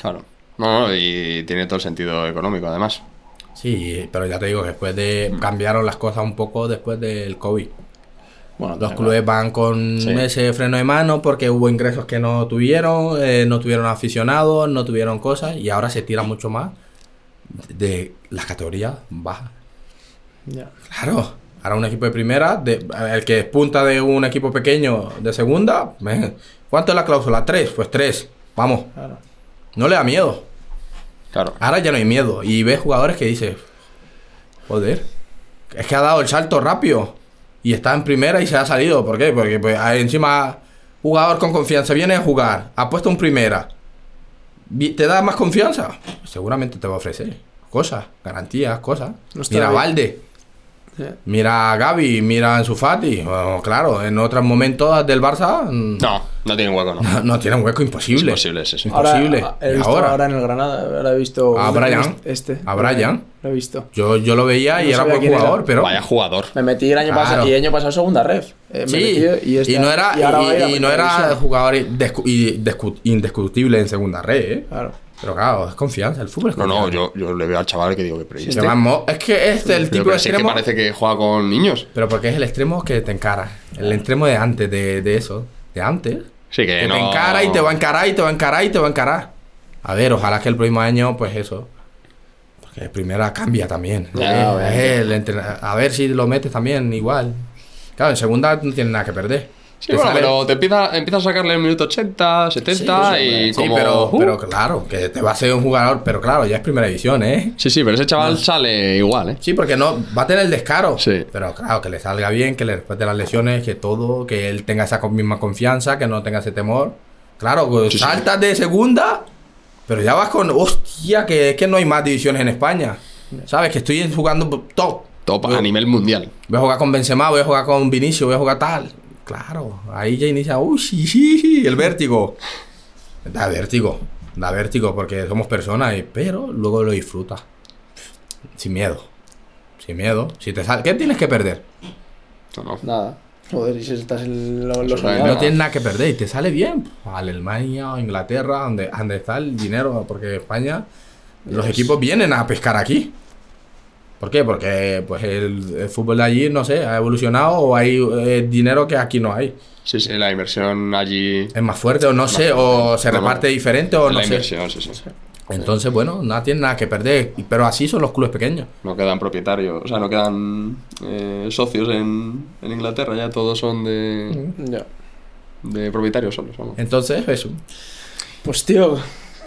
Claro. No, no, y tiene todo el sentido económico, además. Sí, pero ya te digo que después de. cambiaron las cosas un poco después del COVID. Bueno, Los clubes van con Sí. ese freno de mano porque hubo ingresos que no tuvieron, eh, no tuvieron aficionados, no tuvieron cosas y ahora se tira mucho más de las categorías bajas. claro. Ya. Claro, ahora un equipo de primera, de- el que es punta de un equipo pequeño de segunda, ¿cuánto es la cláusula? ¿Tres? Pues tres, vamos, Claro. no le da miedo. Claro. Ahora ya no hay miedo y ves jugadores que dices, joder, es que ha dado el salto rápido y está en primera y se ha salido. ¿Por qué? Porque pues, ahí encima, jugador con confianza, viene a jugar, ha puesto en primera, ¿te da más confianza? Seguramente te va a ofrecer cosas, garantías, cosas. No Mira. Valde. Mira a Gaby, mira a Ansu Fati. Bueno, claro, en otros momentos del Barça mm, No, no tiene hueco, no. no, no tienen hueco Es imposible. imposible, sí, sí. Imposible. Ahora, he ¿Y visto ahora? ahora? en el Granada, ahora he visto A Brian. este. A Brian. Lo he visto. Yo, yo lo veía y No era buen era. jugador, pero. Vaya jugador. Me metí el año Claro. pasado y el año pasado segunda ref. Eh, Sí, y, este- no era, y no era jugador indiscutible en segunda red, ¿eh? Claro. Pero claro, es confianza, el fútbol es No, confianza. no, yo, yo le veo al chaval que digo que pero ¿y Se este? Es que es el Pero tipo que de sí que extremo. parece que juega con niños. Pero porque es el extremo que te encara. El extremo de antes, de, de eso. De antes. Sí, que, Que no. te encara y te va a encarar y te va a encarar y te va a encarar. A ver, ojalá que el próximo año, pues eso. Porque el primera cambia también. Ya, Eh, el entrena- a ver si lo metes también igual. Claro, en segunda no tienes nada que perder. Sí, bueno, pero te empieza, empieza a sacarle el minuto 80, 70 Sí, y sí, como... pero, uh. pero claro, que te va a ser un jugador, pero claro, ya es primera división, ¿eh? Sí, sí, pero ese chaval sale igual, ¿eh? Sí, porque no va a tener el descaro. Sí. Pero claro, que le salga bien, que le respete las lesiones, que todo, que él tenga esa misma confianza, que no tenga ese temor. Claro, pues, Sí, sí. saltas de segunda, pero ya vas con, hostia, que es que no hay más divisiones en España. ¿Sabes? Que estoy jugando top. Top Voy- a nivel mundial. Voy a jugar con Benzema, voy a jugar con Vinicio, voy a jugar tal. Claro, ahí ya inicia, uy, sí, sí, sí, el vértigo. Da vértigo, da vértigo porque somos personas, y- pero luego lo disfrutas. Sin miedo, sin miedo. Si te sale, ¿qué tienes que perder? No, no. Nada. Joder, y si estás en lo- los soñados. No tienes nada que perder y te sale bien. A Alemania o Inglaterra, donde, donde está el dinero, porque España, los equipos vienen a pescar aquí. ¿Por qué? Porque pues el, el fútbol de allí, no sé, ha evolucionado o hay eh, dinero que aquí no hay. Sí, sí, la inversión allí... Es más fuerte o no sé, o se No, no. reparte diferente o la no sé. inversión, sí, sí. Entonces, bueno, no tiene nada que perder. Pero así son los clubes pequeños. No quedan propietarios, o sea, no quedan eh, socios en, en Inglaterra, ya todos son de, Ya. de propietarios solos, vamos. Entonces, eso. Pues tío,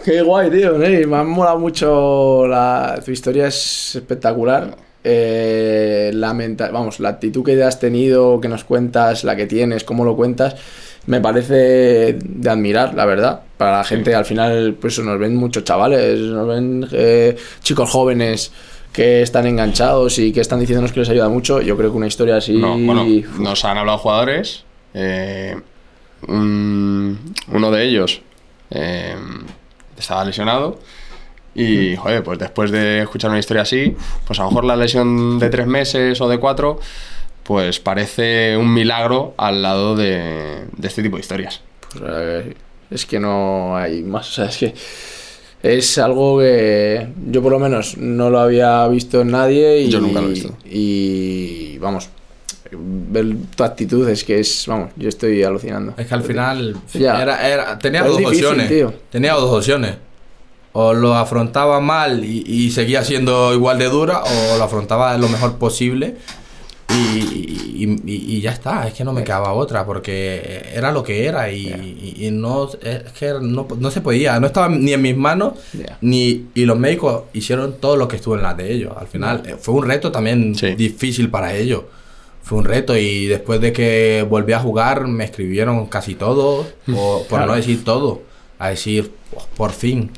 qué guay, tío. Me ha molado mucho la... Tu historia es espectacular. Eh, la menta- Vamos, la actitud que has tenido, que nos cuentas, la que tienes, cómo lo cuentas, me parece de admirar, la verdad. Para la gente, al final, pues nos ven muchos chavales, nos ven eh, chicos jóvenes que están enganchados y que están diciéndonos que les ayuda mucho. Yo creo que una historia así... No, bueno, nos han hablado jugadores. eh, un- uno de ellos eh, estaba lesionado. Y, joder, pues después de escuchar una historia así, pues a lo mejor la lesión de tres meses o de cuatro, pues parece un milagro al lado de, de este tipo de historias. Pues, eh, es que no hay más. O sea, es que es algo que yo por lo menos no lo había visto en nadie y, Yo nunca lo he visto. y vamos, ver tu actitud es que es, vamos, yo estoy alucinando. Es que al final Ya. era, era- tenía dos difícil, opciones. tío. Tenía dos opciones. O lo afrontaba mal y, y seguía siendo igual de dura, o lo afrontaba lo mejor posible y, y- y- y ya está. Es que no me quedaba otra, porque era lo que era y, y- y no, es que no, no se podía. No estaba ni en mis manos, Ya. ni y los médicos hicieron todo lo que estuvo en las de ellos. Al final fue un reto también Sí. difícil para ellos. Fue un reto y después de que volví a jugar me escribieron casi todo, o por Claro. no decir todo, a decir, "Oh, por fin,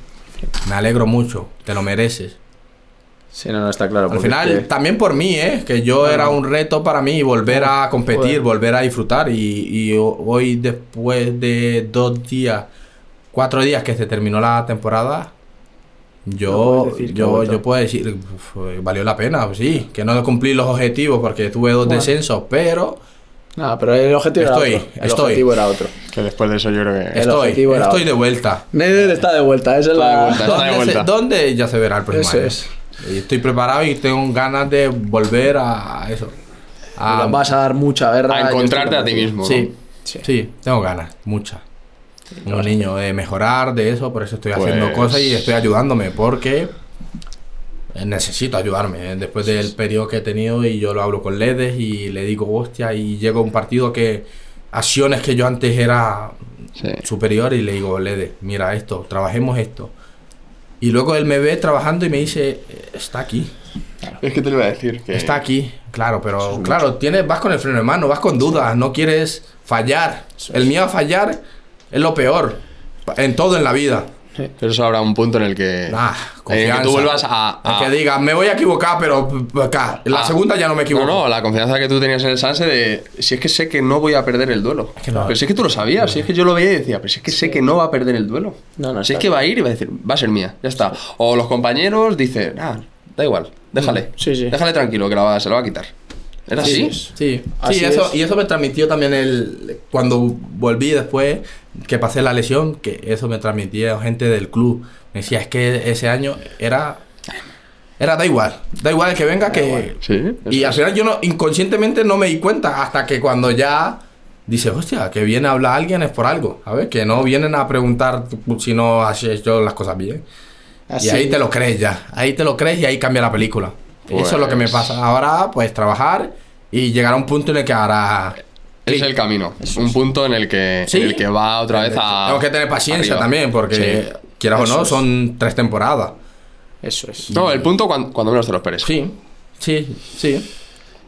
me alegro mucho, te lo mereces. Sí, no, no está claro. Al final, es que- también por mí, ¿eh? que yo era un reto para mí volver a competir, Joder. volver a disfrutar y, y ho- hoy después de dos días, cuatro días que se terminó la temporada, yo, yo, yo puedo decir, uf, valió la pena, pues sí, que no cumplí los objetivos porque tuve dos Bueno. descensos, pero Nada, pero el objetivo Estoy, era otro. El estoy. objetivo era otro. Que después de eso yo creo que... El Estoy, estoy otro. de vuelta. Neder está de vuelta, esa es Está de la. vuelta. Está de ¿Dónde, vuelta. se- dónde? ya se verá el próximo Eso año. es. Estoy preparado y tengo ganas de volver a eso. A, Nos vas a dar mucha guerra. A encontrarte a ti mismo. ¿no? Sí, Sí. sí, tengo ganas, muchas. Un niño de mejorar de eso, por eso estoy Pues- haciendo cosas y estoy ayudándome, porque necesito ayudarme. Después del periodo que he tenido y yo lo hablo con Ledes y le digo, hostia, y llego a un partido que acciones que yo antes era Sí. superior y le digo, Ledes, mira esto, trabajemos esto. Y luego él me ve trabajando y me dice, "Eh, está aquí. Es que te lo iba a decir. Que... Está aquí, claro, pero claro, tienes, vas con el freno de mano, vas con dudas, no quieres fallar. El miedo a fallar es lo peor en todo en la vida. Pero eso habrá un punto en el que... Nah, en el confianza. que tú vuelvas a... Que diga, me voy a equivocar, pero p- acá, en la Ah. segunda ya no me equivoco. No, no, la confianza que tú tenías en el Sanse de si es que sé que no voy a perder el duelo. que no. Pero si es que tú lo sabías, si es que yo lo veía y decía, pero si es que sé que no va a perder el duelo. No, no, si es que va a ir y va a decir, va a ser mía, ya está. O los compañeros dicen, ah, da igual, déjale. Sí, sí. Déjale tranquilo que la va- se lo va a quitar. ¿Era Sí, así? Sí, Así sí eso, es. y eso me transmitió también el. Cuando volví después, que pasé la lesión, que eso me transmitía gente del club. Me decía, es que ese año era. Era da igual, da igual el que venga, que. Sí. Y al final yo no, inconscientemente no me di cuenta hasta que cuando ya dice, hostia, que viene a hablar alguien es por algo, ¿sabes? Que no vienen a preguntar si no has hecho las cosas bien. Así y ahí te lo crees ya, ahí te lo crees y ahí cambia la película. Eso es lo que me Pues- pasa. Ahora, pues trabajar y llegar a un punto en el que ahora... Es el camino. un punto en el que, Sí. en el que va otra vez a. Tengo que tener paciencia arriba. también, porque Sí. quieras o no, es. son tres temporadas. Eso es. No, el punto cuando, cuando menos te lo esperes. Sí, sí, sí.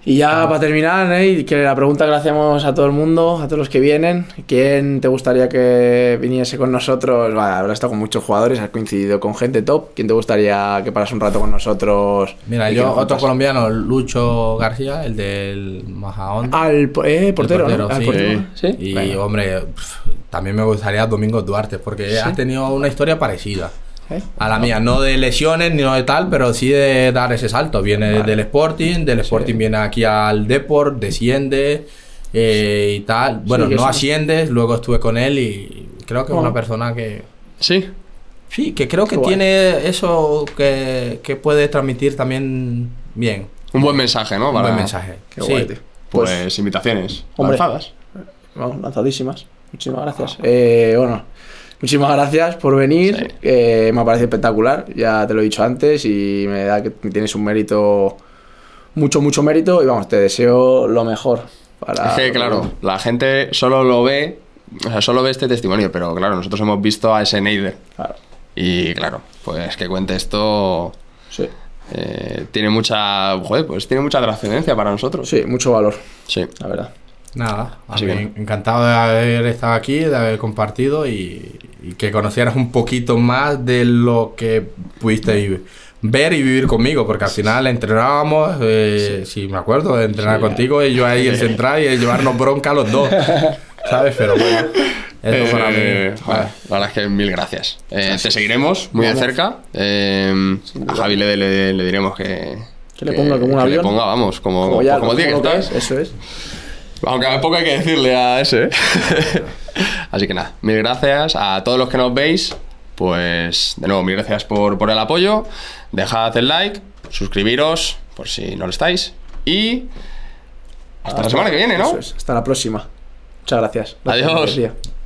Y ya para terminar, ¿eh? y que la pregunta que le hacemos a todo el mundo, a todos los que vienen, ¿quién te gustaría que viniese con nosotros? Bueno, habrás estado con muchos jugadores, has coincidido con gente top. ¿Quién te gustaría que parase un rato con nosotros? Mira, yo, otro contas? colombiano, Lucho García, el del Majahonda. Al po- eh, portero, El ¿no? Al sí. portero, ¿sí? Y Venga. hombre, pf, también me gustaría Domingo Duarte, porque ha tenido una historia parecida ¿Eh? a la mía. No de lesiones ni no de tal, pero sí de dar ese salto. Viene del Sporting, del Sporting viene aquí al Deport, desciende eh, y tal. Bueno, no es asciende, luego estuve con él y creo que es Oh. una persona que... Sí. Sí, que creo que guay. tiene eso que, que puede transmitir también bien. Un buen mensaje, ¿no? Un Para- buen mensaje. Qué Sí. guay, tío. Pues, invitaciones. Hombre. lanzadas. Vamos, lanzadísimas. Muchísimas gracias. Eh, bueno, muchísimas gracias por venir. Sí. Eh, me parece espectacular. Ya te lo he dicho antes y me da que tienes un mérito, mucho, mucho mérito. Y vamos, te deseo lo mejor. Para Es que, claro, la gente solo lo ve, o sea, solo ve este testimonio, pero claro, nosotros hemos visto a ese Neider. Claro, Y claro, pues que cuente esto sí. eh, tiene mucha, joder, pues tiene mucha trascendencia para nosotros. Sí, mucho valor, Sí. la verdad. Nada, Así mí encantado de haber estado aquí, de haber compartido y, y que conocieras un poquito más de lo que pudiste ver y vivir conmigo, porque al final entrenábamos, eh, si me acuerdo, de entrenar contigo y yo ahí el central y llevarnos bronca a los dos, ¿sabes? Pero bueno, eso para Eh, mí. la verdad es que mil gracias. Eh, te seguiremos muy de cerca. Eh, a Javi le, le- le diremos que. Que le ponga como un que avión. le ponga, vamos, como, Como ya, como tiene como que lo estar. es, eso es. Aunque poco hay que decirle a ese. ¿eh? Así que nada, mil gracias a todos los que nos veis. Pues de nuevo, mil gracias por, por el apoyo. Dejad el like, suscribiros por si no lo estáis. Y hasta la semana que viene, ¿no? Es. Hasta la próxima. Muchas gracias. Gracias, Adiós.